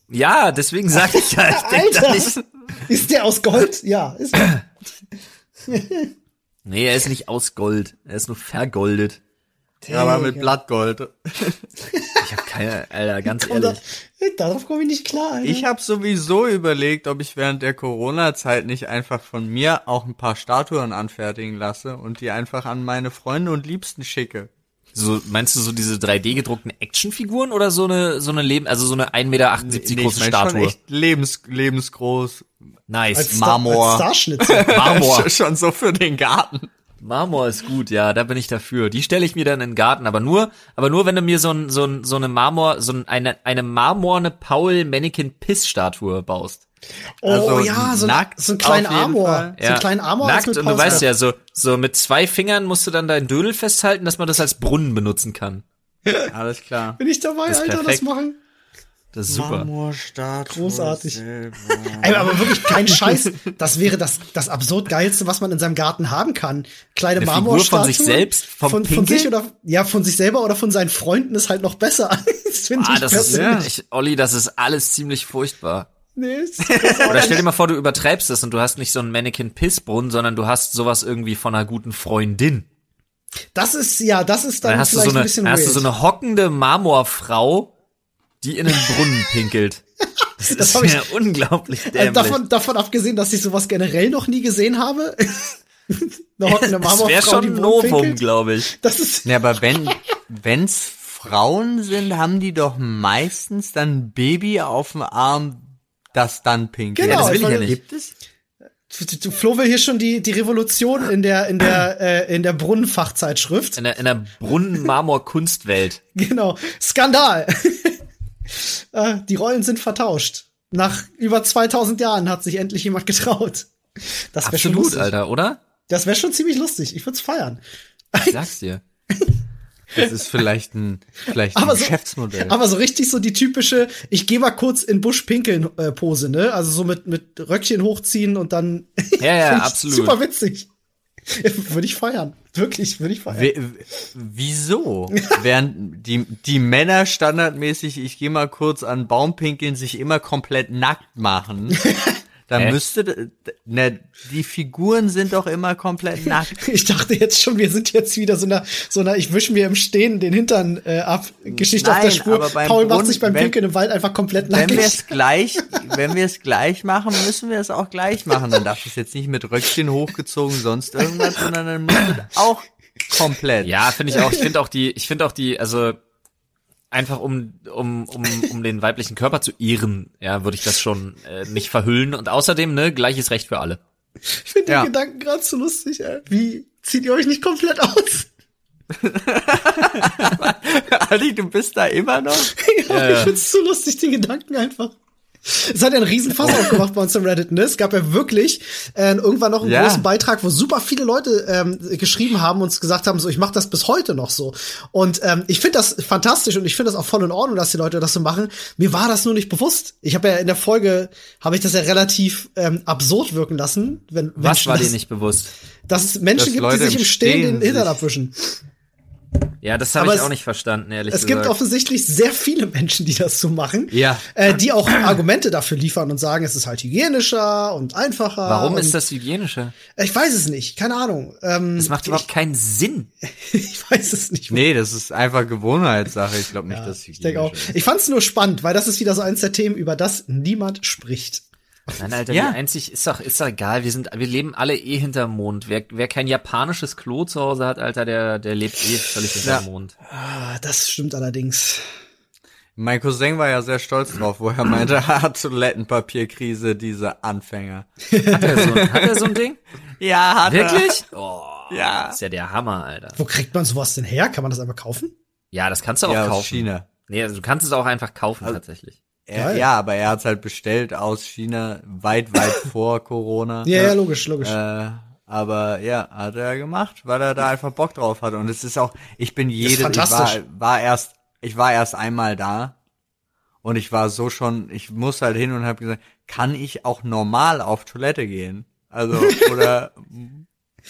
Ja, deswegen sag ich ja, ich denk Alter, nicht. ist der aus Gold? Ja, ist Nee, er ist nicht aus Gold. Er ist nur vergoldet. Aber mit Blattgold. Ich habe keine, Alter, ganz Und da, ehrlich. darauf komme ich nicht klar, Alter. Ich habe sowieso überlegt, ob ich während der Corona-Zeit nicht einfach von mir auch ein paar Statuen anfertigen lasse und die einfach an meine Freunde und Liebsten schicke. So, meinst du so diese 3D gedruckten Actionfiguren oder so eine, so eine Leben, also so eine 1,78 Meter Nee, ich große mein Statue? Schon echt lebens, lebensgroß. Nice. als, Marmor. Star, als Starschnitzel. Marmor. schon so für den Garten. Marmor ist gut, ja, da bin ich dafür. Die stelle ich mir dann in den Garten, aber nur, aber nur, wenn du mir so ein, so ein, so eine Marmor, so ein, eine, eine marmorne Paul Mannequin Piss Statue baust. Oh Also ja, so, ein- nackt so einen kleinen auf jeden Amor. Fall. So einen kleinen Amor Nackt als mit und du weißt ja, so, so mit zwei Fingern musst du dann deinen Dödel festhalten, dass man das als Brunnen benutzen kann. Alles klar. Bin ich dabei, Das Alter, das perfekt. machen? Das ist super. Großartig. Ey, aber wirklich kein Scheiß. Das wäre das, das absurd geilste, was man in seinem Garten haben kann. Kleine Eine Figur Marmorstatue. von sich selbst, vom von, von sich oder, ja, von sich selber oder von seinen Freunden ist halt noch besser. das finde Ah, ich das ist, persönlich. ich, Olli, das ist alles ziemlich furchtbar. Nee, ist Oder stell dir mal vor, du übertreibst das und du hast nicht so einen Mannequin-Pissbrunnen, sondern du hast sowas irgendwie von einer guten Freundin. das ist, ja, das ist dann, Dann hast du vielleicht so eine, ein bisschen dann hast du weird. so eine hockende Marmorfrau, die in den Brunnen pinkelt. Das, ist hab ich- ja unglaublich also dämlich. davon, davon abgesehen, dass ich sowas generell noch nie gesehen habe. eine das wäre schon ein Novum, glaube ich. Das ist, Ja, aber wenn, wenn's Frauen sind, haben die doch meistens dann ein Baby auf dem Arm, das dann pinkelt. Genau, das will ich ja nicht. Gibt es? Flo will hier schon die, die Revolution in der, in der, äh, in der Brunnenfachzeitschrift. In der, in der Brunnen-Marmor-Kunstwelt. Genau. Skandal. Äh, die Rollen sind vertauscht. Nach über 2000 Jahren hat sich endlich jemand getraut. Das wäre schon lustig. Alter, oder? Das wäre schon ziemlich lustig. Ich würde es feiern. Ich sag's dir. Das ist vielleicht ein, vielleicht ein Aber so- Geschäftsmodell. Aber so richtig so die typische, ich gehe mal kurz in Busch pinkeln äh, Pose, ne? Also so mit, mit Röckchen hochziehen und dann. Ja, ja, absolut. Super witzig. würde ich feiern. Wirklich, würde ich feiern. W wieso? Während die, die Männer standardmäßig, ich gehe mal kurz an den Baum pinkeln, sich immer komplett nackt machen. Dann Hä? müsste, ne, die Figuren sind doch immer komplett nackt. Ich dachte jetzt schon, wir sind jetzt wieder so einer, so einer, ich wische mir im Stehen den Hintern äh, ab, Geschichte auf der Nein, Spur. aber beim Paul macht sich beim wenn- Pinkeln im Wald einfach komplett Wenn wir es gleich, wenn wir es gleich machen, müssen wir es auch gleich machen. Dann darf es jetzt nicht mit Röckchen hochgezogen, sonst irgendwas, sondern dann muss es auch komplett. Ja, finde ich auch. Ich finde auch die, ich finde auch die, also einfach um, um, um, um den weiblichen Körper zu ehren, ja, würde ich das schon äh, nicht verhüllen. Und außerdem, ne, gleiches Recht für alle. Ich finde Ja. den Gedanken gerade so lustig, ey. Wie zieht ihr euch nicht komplett aus? Ali, du bist da immer noch? Ja, ich find's so lustig, den Gedanken einfach. Es hat ja einen riesen Fass aufgemacht bei uns im Reddit, ne? Es gab ja wirklich äh, irgendwann noch einen Ja. großen Beitrag, wo super viele Leute ähm, geschrieben haben und gesagt haben, so ich mache das bis heute noch so. Und ähm, ich finde das fantastisch und ich finde das auch voll in Ordnung, dass die Leute das so machen. Mir war das nur nicht bewusst. Ich habe ja in der Folge habe ich das ja relativ ähm, absurd wirken lassen, wenn Was Menschen war das, dir nicht bewusst? dass es Menschen Dass gibt, Leute die sich im Stehen den Hintern abwischen. Ja, das habe ich es- auch nicht verstanden, ehrlich Es gesagt. gibt offensichtlich sehr viele Menschen, die das so machen. Ja. Äh, die auch Argumente dafür liefern und sagen, es ist halt hygienischer und einfacher. Warum und ist das hygienischer? Ich weiß es nicht, keine Ahnung. Ähm, Das macht überhaupt keinen Sinn. ich, ich weiß es nicht. Nee, das ist einfach Gewohnheitssache. Ich glaube nicht, Ja, dass es ich denke auch. hygienisch ist. Ich fand es nur spannend, weil das ist wieder so eins der Themen, über das niemand spricht. Nein, Alter, Ja. wie einzig, ist doch, ist doch egal. Wir sind, wir leben alle eh hinterm Mond. Wer, wer kein japanisches Klo zu Hause hat, Alter, der, der lebt eh völlig hinterm Ja. Mond. Ah, das stimmt allerdings. Mein Cousin war ja sehr stolz drauf, wo er meinte, ha, Toilettenpapierkrise, diese Anfänger. Hat er so, hat er so ein Ding? Ja, hat Wirklich? Oh, Ja. Das ist ja der Hammer, Alter. Wo kriegt man sowas denn her? Kann man das einfach kaufen? Ja, das kannst du er. auch Ja, aus kaufen. China. Nee, also du kannst es auch einfach kaufen, tatsächlich. Er, ja, aber er hat's halt bestellt aus China, weit, weit vor Corona. Ja, ja, logisch, logisch. Äh, aber ja, hat er gemacht, weil er da einfach Bock drauf hatte. Und es ist auch, ich bin jede, ich war, war erst, ich war erst einmal da und ich war so schon, ich muss halt hin und habe gesagt, kann ich auch normal auf Toilette gehen? Also, oder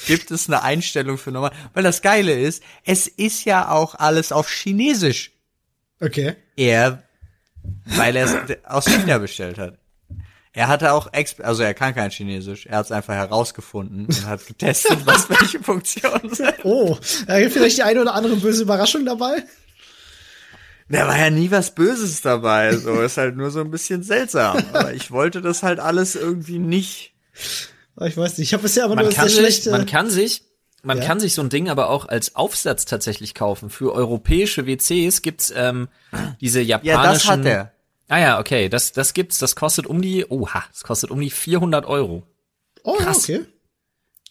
gibt es eine Einstellung für normal? Weil das Geile ist, es ist ja auch alles auf Chinesisch. Okay. Er, weil er es aus China bestellt hat. Er hatte auch, exp also er kann kein Chinesisch, er hat es einfach herausgefunden und hat getestet, was welche Funktionen sind. Oh, da gibt vielleicht die eine oder andere böse Überraschung dabei. Da war ja nie was Böses dabei, so ist halt nur so ein bisschen seltsam. Aber ich wollte das halt alles irgendwie nicht. Ich weiß nicht, ich habe bisher aber Man nur kann sehr sich, schlechte. man kann sich, man Ja. kann sich so ein Ding aber auch als Aufsatz tatsächlich kaufen. Für europäische WCs gibt's ähm, diese japanischen. Ja, das hat er. Ah ja, okay, das das gibt's. Das kostet um die, oha, das kostet um die 400 Euro. oh, ja, krass. okay.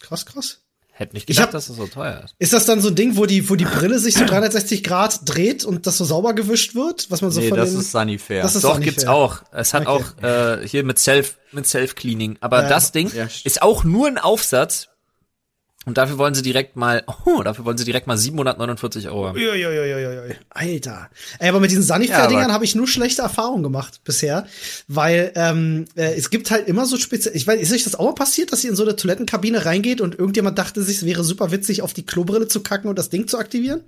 Krass, krass. Hätte nicht Ich gedacht, hab- dass es so teuer ist. Ist das dann so ein Ding, wo die, wo die Brille sich so 360 Grad dreht und das so sauber gewischt wird, was man so Nee, von das den ist Sunnyfair. Das ist Doch auch nicht gibt's auch. Es hat Okay. auch äh, hier mit Self mit Self Cleaning. Aber Ja. das Ding Ja, st- ist auch nur ein Aufsatz. Und dafür wollen sie direkt mal, oh, dafür wollen sie direkt mal 749 Euro haben. Uiuiuiui. Alter. Ey, aber mit diesen Ja, Sunnyfair-Dingern aber- habe ich nur schlechte Erfahrungen gemacht bisher, weil ähm, äh, es gibt halt immer so speziell. Ich weiß, ist euch das auch mal passiert, dass ihr in so eine Toilettenkabine reingeht und irgendjemand dachte sich, es wäre super witzig, auf die Klobrille zu kacken und das Ding zu aktivieren?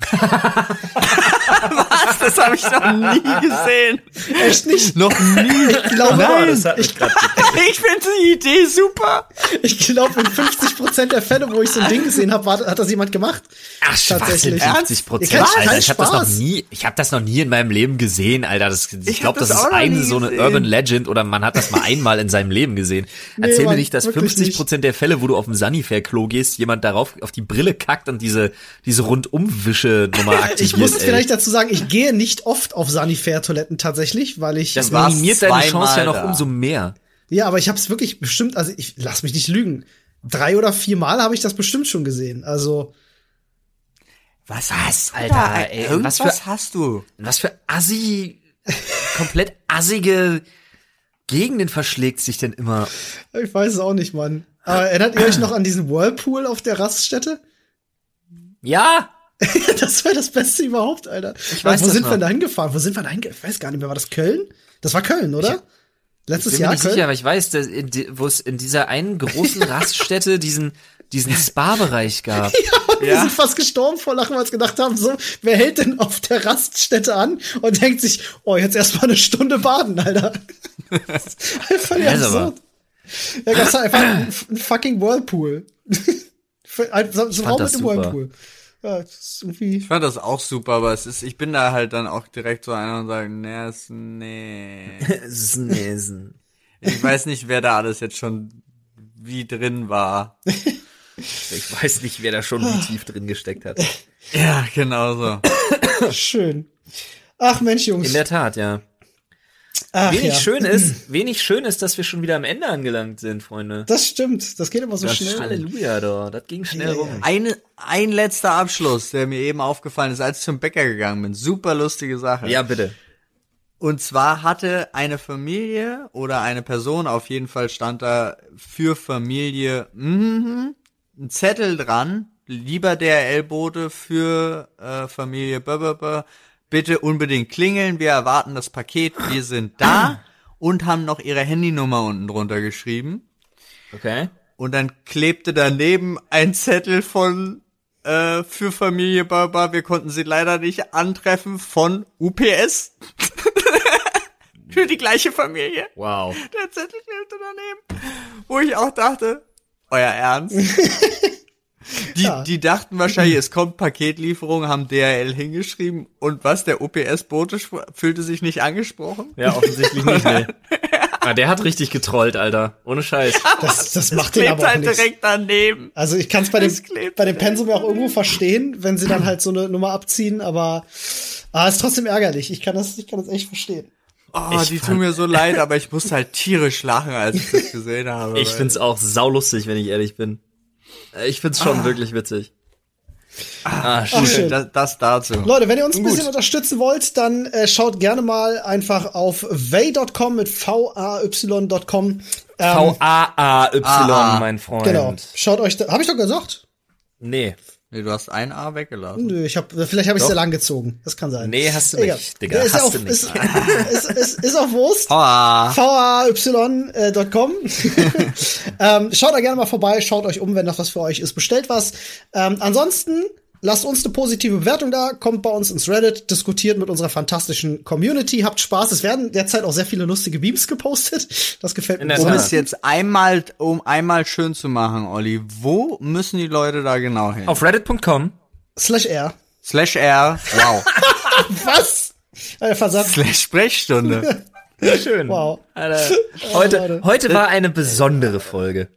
das habe ich noch nie gesehen. Echt nicht? Noch nie. Ich glaube, Nein. das hat ich, Ich finde die Idee super. ich glaube, in 50 Prozent der Fälle, wo ich so ein Ding gesehen habe, hat das jemand gemacht. Ach, Tatsächlich. Tatsächlich. 50 Prozent, Ihr kennt Alter. keinen Ich habe das noch nie, ich habe das noch nie in meinem Leben gesehen, Alter. Das, ich Ich glaube, das, das ist eine so eine gesehen. Urban Legend oder man hat das mal einmal in seinem Leben gesehen. Nee, Erzähl mir Mann, nicht, dass wirklich 50 Prozent der Fälle, wo du auf dem Sanifair-Klo gehst, jemand darauf auf die Brille kackt und diese diese Rundumwische-Nummer aktiviert. Ich muss ey. vielleicht dazu sagen, ich gehe nicht oft auf Sanifair-Toiletten tatsächlich, weil ich das minimiert deine Chance ja noch da. umso mehr. Ja, aber ich habe es wirklich bestimmt, also ich lass mich nicht lügen. Drei oder vier Mal habe ich das bestimmt schon gesehen. Also, Was hast Alter, da? ey, Irgendwas was für- hast du? Was für assi, komplett assige Gegenden verschlägt sich denn immer? ich weiß es auch nicht, Mann. Aber erinnert ihr euch noch an diesen Whirlpool auf der Raststätte? Ja, das wäre das Beste überhaupt, Alter. Ich weiß Wo sind noch. wir denn da hingefahren? Wo sind wir da hingefahren? Ich weiß gar nicht mehr, war das Köln? Das war Köln, oder? Letztes Ich bin Jahr nicht Köln? sicher, aber ich weiß, dass in die- wo es in dieser einen großen Raststätte diesen diesen Spa-Bereich gab. Wir sind fast gestorben vor Lachen, weil wir uns gedacht haben, so, wer hält denn auf der Raststätte an und denkt sich, oh, jetzt erstmal eine Stunde baden, Alter. Einfach Ja, ist aber- absurd. Da gab's da einfach einen f- einen fucking Whirlpool. Ein- So ein Raum mit einem super. Whirlpool. Ja, ist. Ich fand das auch super, aber es ist, ich bin da halt dann auch direkt so einer und sage, nee, es- nee. Snesen. Ich weiß nicht, wer da alles jetzt schon wie drin war. Ich weiß nicht, wer da schon wie tief drin gesteckt hat. Ja, genau so. Schön. Ach Mensch, Jungs. In der Tat, ja. Ach, Wenig ja. schön ist, wenig schön ist, dass wir schon wieder am Ende angelangt sind, Freunde. Das stimmt. Das geht immer so Das schnell. Halleluja, da. Das ging schnell Ja, ja. rum. Eine, ein letzter Abschluss, der mir eben aufgefallen ist, als ich zum Bäcker gegangen bin. Super lustige Sache. Ja, bitte. Und zwar hatte eine Familie oder eine Person, auf jeden Fall stand da für Familie mhm, ein Zettel dran, lieber DRL-Bote für äh, Familie Böböbö, bitte unbedingt klingeln, wir erwarten das Paket, wir sind da und haben noch ihre Handynummer unten drunter geschrieben. Okay. Und dann klebte daneben ein Zettel von äh, für Familie Baba. Wir konnten sie leider nicht antreffen von UPS. für die gleiche Familie. Wow. Der Zettel klebte daneben. Wo ich auch dachte, euer Ernst? Die, Ja. die dachten wahrscheinlich, es kommt Paketlieferung, haben DHL hingeschrieben und was, der UPS-Bote schw- fühlte sich nicht angesprochen? Ja, offensichtlich nicht, ne. Ah, der hat richtig getrollt, Alter. Ohne Scheiß. Das, das macht den Klebt aber auch halt nichts. direkt daneben. Also ich kann es bei dem, bei dem Pensum ja auch irgendwo verstehen, wenn sie dann halt so eine Nummer abziehen, aber ah, ist trotzdem ärgerlich. Ich kann das, ich kann das echt verstehen. Oh, Ich die tun mir so leid, aber ich musste halt tierisch lachen, als ich das gesehen habe. Ich find's auch saulustig, wenn ich ehrlich bin. Ich find's schon wirklich witzig. Ah, schön. Ach, schön. das, das dazu. Leute, wenn ihr uns ein Gut. bisschen unterstützen wollt, dann äh, schaut gerne mal einfach auf vay.com mit vay.com. Ähm, V-A-A-Y, Ah, mein Freund. genau. Schaut euch da, hab ich doch gesagt? Nee. Nee, du hast ein A weggelassen. Nö, ich hab, vielleicht habe ich sehr lang gezogen. Das kann sein. Nee, hast du Egal. nicht, Digga. Ist Hast auch, du nicht. Ist, ist, ist, ist auch Wurst. Vay.com. ähm, schaut da gerne mal vorbei, schaut euch um, wenn das was für euch ist, bestellt was. Ähm, ansonsten lasst uns eine positive Bewertung da, kommt bei uns ins Reddit, diskutiert mit unserer fantastischen Community, habt Spaß. Es werden derzeit auch sehr viele lustige Memes gepostet. Das gefällt In mir der um es jetzt einmal, um einmal schön zu machen, Olli, wo müssen die Leute da genau hin? Auf reddit.com. Slash R. Slash R, wow. Was? Versatz. Slash Sprechstunde. Schön. Wow. Alter. Heute, Leute. heute war eine besondere Folge.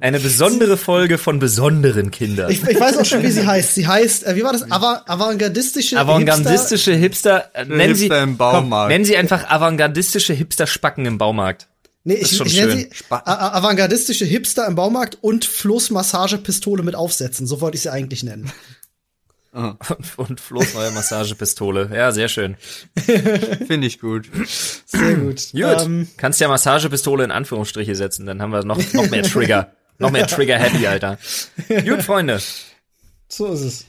Eine besondere Folge von besonderen Kindern. Ich, ich weiß auch schon, wie sie heißt. Sie heißt, äh, wie war das? Ava avantgardistische Avantgardistische Hipster, äh, nennen Sie, Hipster im komm, Baumarkt. nennen Sie einfach avantgardistische Hipster-Spacken im Baumarkt. Nee, Das ich, ich nenne sie avantgardistische Hipster im Baumarkt und Floßmassagepistole mit Aufsätzen. So wollte ich sie eigentlich nennen. Und, und Flo's neue Massagepistole. Ja, sehr schön. Finde ich gut. Sehr gut. Gut. Ähm, Kannst ja Massagepistole in Anführungsstriche setzen, dann haben wir noch, noch mehr Trigger. noch mehr Trigger-Happy, Alter. Gut, Freunde. so ist es.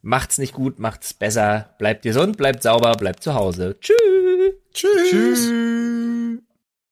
Macht's nicht gut, macht's besser. Bleibt gesund, bleibt sauber, bleibt zu Hause. Tschüss. Tschüss. Tschüss.